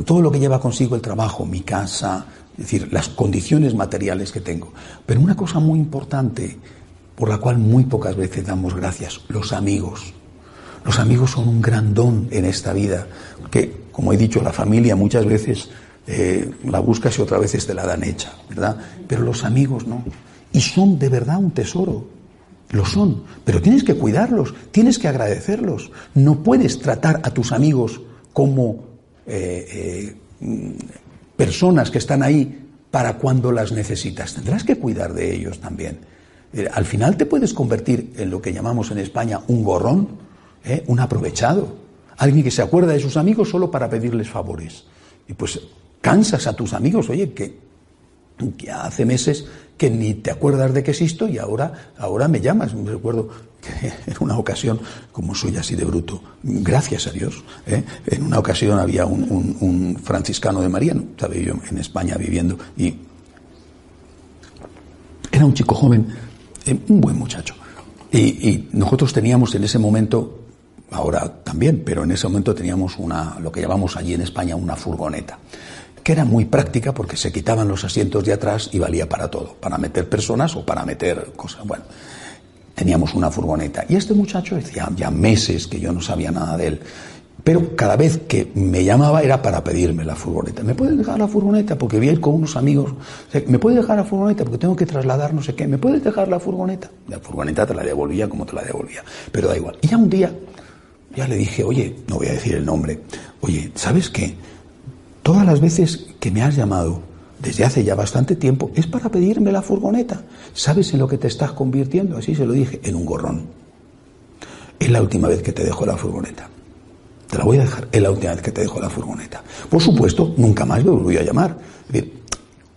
todo lo que lleva consigo el trabajo, mi casa, es decir, las condiciones materiales que tengo. Pero una cosa muy importante, por la cual muy pocas veces damos gracias, los amigos. Los amigos son un gran don en esta vida, que, como he dicho, la familia muchas veces eh, la buscas y otra vez te la dan hecha, ¿verdad? Pero los amigos no. Y son de verdad un tesoro. Lo son. Pero tienes que cuidarlos, tienes que agradecerlos. No puedes tratar a tus amigos como eh, eh, personas que están ahí para cuando las necesitas. Tendrás que cuidar de ellos también. Eh, al final te puedes convertir en lo que llamamos en España un gorrón, un aprovechado, alguien que se acuerda de sus amigos solo para pedirles favores. Y pues cansas a tus amigos, oye, que, que hace meses que ni te acuerdas de que existo y ahora, ahora me llamas. Me recuerdo que en una ocasión, como soy así de bruto, gracias a Dios, ¿eh? en una ocasión había un, franciscano de Mariano, estaba yo en España viviendo, y era un chico joven, eh, un buen muchacho. Y, nosotros teníamos en ese momento, ahora también, pero en ese momento teníamos una, lo que llamamos allí en España una furgoneta que era muy práctica porque se quitaban los asientos de atrás y valía para todo, para meter personas o para meter cosas. Bueno, teníamos una furgoneta. Y este muchacho decía ya meses que yo no sabía nada de él. Pero cada vez que me llamaba era para pedirme la furgoneta. ¿Me puedes dejar la furgoneta? Porque voy a ir con unos amigos. ¿Me puedes dejar la furgoneta? Porque tengo que trasladar no sé qué. ¿Me puedes dejar la furgoneta? La furgoneta te la devolvía como te la devolvía. Pero da igual. Y ya un día, ya le dije, oye, no voy a decir el nombre. Oye, ¿sabes qué? Todas las veces que me has llamado, desde hace ya bastante tiempo, es para pedirme la furgoneta. ¿Sabes en lo que te estás convirtiendo? Así se lo dije, en un gorrón. Es la última vez que te dejo la furgoneta. Te la voy a dejar, es la última vez que te dejo la furgoneta. Por supuesto, nunca más me voy a llamar.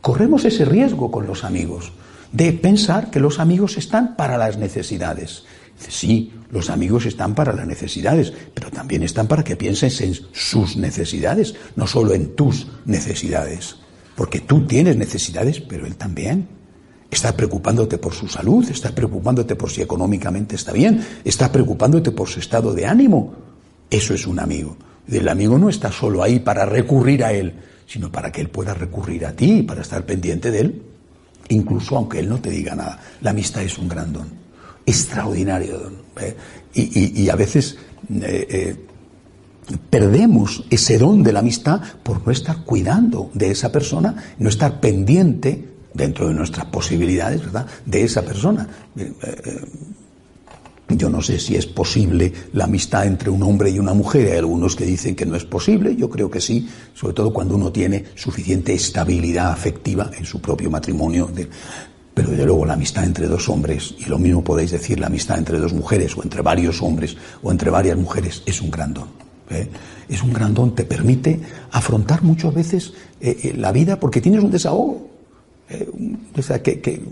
corremos ese riesgo con los amigos, de pensar que los amigos están para las necesidades. Sí, los amigos están para las necesidades, pero también están para que pienses en sus necesidades, no solo en tus necesidades. Porque tú tienes necesidades, pero él también. Está preocupándote por su salud, está preocupándote por si económicamente está bien, está preocupándote por su estado de ánimo. Eso es un amigo. El amigo no está solo ahí para recurrir a él, sino para que él pueda recurrir a ti, para estar pendiente de él, incluso aunque él no te diga nada. La amistad es un gran don extraordinario. ¿eh? y, a veces eh, eh, perdemos ese don de la amistad por no estar cuidando de esa persona, no estar pendiente dentro de nuestras posibilidades, de esa persona. Yo no sé si es posible la amistad entre un hombre y una mujer. Hay algunos que dicen que no es posible. Yo creo que sí, sobre todo cuando uno tiene suficiente estabilidad afectiva en su propio matrimonio. Pero desde luego la amistad entre dos hombres, y lo mismo podéis decir la amistad entre dos mujeres, o entre varios hombres, o entre varias mujeres, es un gran don. ¿eh? Es un gran don, te permite afrontar muchas veces eh, eh, la vida porque tienes un desahogo. o sea, que,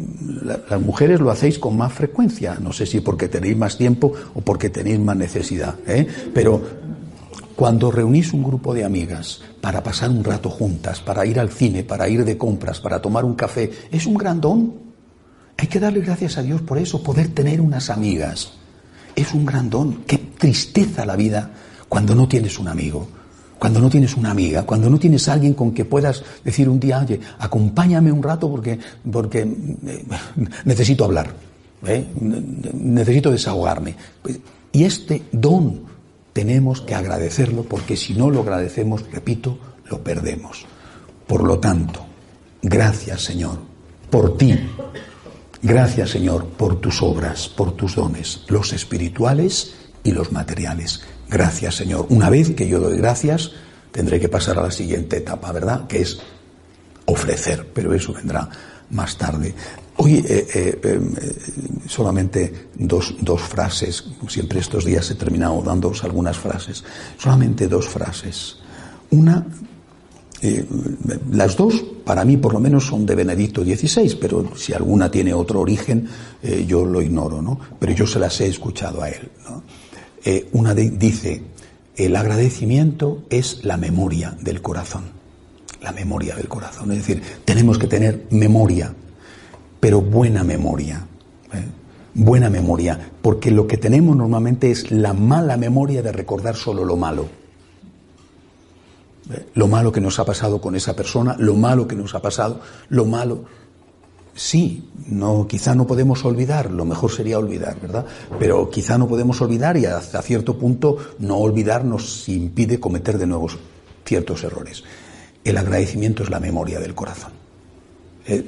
las mujeres lo hacéis con más frecuencia, no sé si porque tenéis más tiempo o porque tenéis más necesidad, pero cuando reunís un grupo de amigas para pasar un rato juntas, para ir al cine, para ir de compras, para tomar un café, es un gran don. Hay que darle gracias a Dios por eso, poder tener unas amigas. Es un gran don. Qué tristeza la vida cuando no tienes un amigo, cuando no tienes una amiga, cuando no tienes alguien con que puedas decir un día, oye, acompáñame un rato porque, porque eh, necesito hablar, ¿eh? necesito desahogarme. Pues, y este don tenemos que agradecerlo porque si no lo agradecemos, repito, lo perdemos. Por lo tanto, gracias Señor por ti Gracias, Señor, por tus obras, por tus dones, los espirituales y los materiales. Gracias, Señor. Una vez que yo doy gracias, tendré que pasar a la siguiente etapa, ¿verdad? Que es ofrecer, pero eso vendrá más tarde. Hoy eh, eh, eh, solamente dos, dos, frases, siempre estos días he terminado dándoos algunas frases, solamente dos frases. Una, las dos para mí por lo menos son de Benedicto XVI, pero si alguna tiene otro origen yo lo ignoro, ¿no? Pero yo se las he escuchado a él. ¿no? una dice, el agradecimiento es la memoria del corazón, la memoria del corazón, es decir, tenemos que tener memoria pero buena memoria. ¿eh? Buena memoria, porque lo que tenemos normalmente es la mala memoria de recordar solo lo malo. ¿Eh? Lo malo que nos ha pasado con esa persona, lo malo que nos ha pasado, lo malo. Sí, no, quizá no podemos olvidar, lo mejor sería olvidar, ¿verdad? Pero quizá no podemos olvidar y hasta cierto punto no olvidar nos impide cometer de nuevo ciertos errores. El agradecimiento es la memoria del corazón. ¿Eh?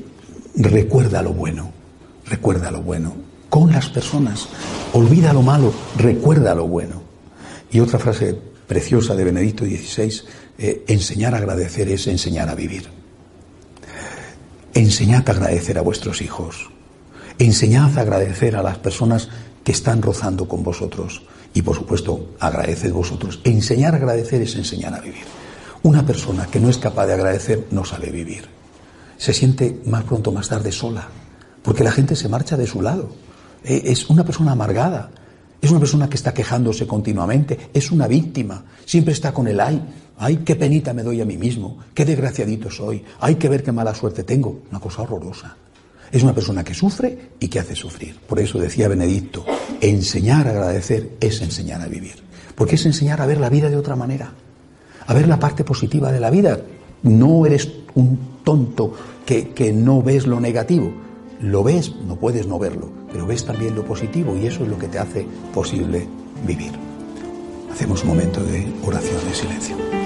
recuerda lo bueno, recuerda lo bueno. Con las personas, olvida lo malo, recuerda lo bueno. Y otra frase preciosa de Benedicto XVI, eh, enseñar a agradecer es enseñar a vivir. Enseñad a agradecer a vuestros hijos. Enseñad a agradecer a las personas que están rozando con vosotros. Y por supuesto, agradeced vosotros. Enseñar a agradecer es enseñar a vivir. Una persona que no es capaz de agradecer no sabe vivir se siente más pronto o más tarde sola, porque la gente se marcha de su lado. E, es una persona amargada, es una persona que está quejándose continuamente, es una víctima, siempre está con el ay, ay, qué penita me doy a mí mismo, qué desgraciadito soy, hay que ver qué mala suerte tengo, una cosa horrorosa. Es una persona que sufre y que hace sufrir. Por eso decía Benedicto, enseñar a agradecer es enseñar a vivir, porque es enseñar a ver la vida de otra manera, a ver la parte positiva de la vida. No eres un tonto que, que no ves lo negativo. Lo ves, no puedes no verlo, pero ves también lo positivo y eso es lo que te hace posible vivir. Hacemos un momento de oración de silencio.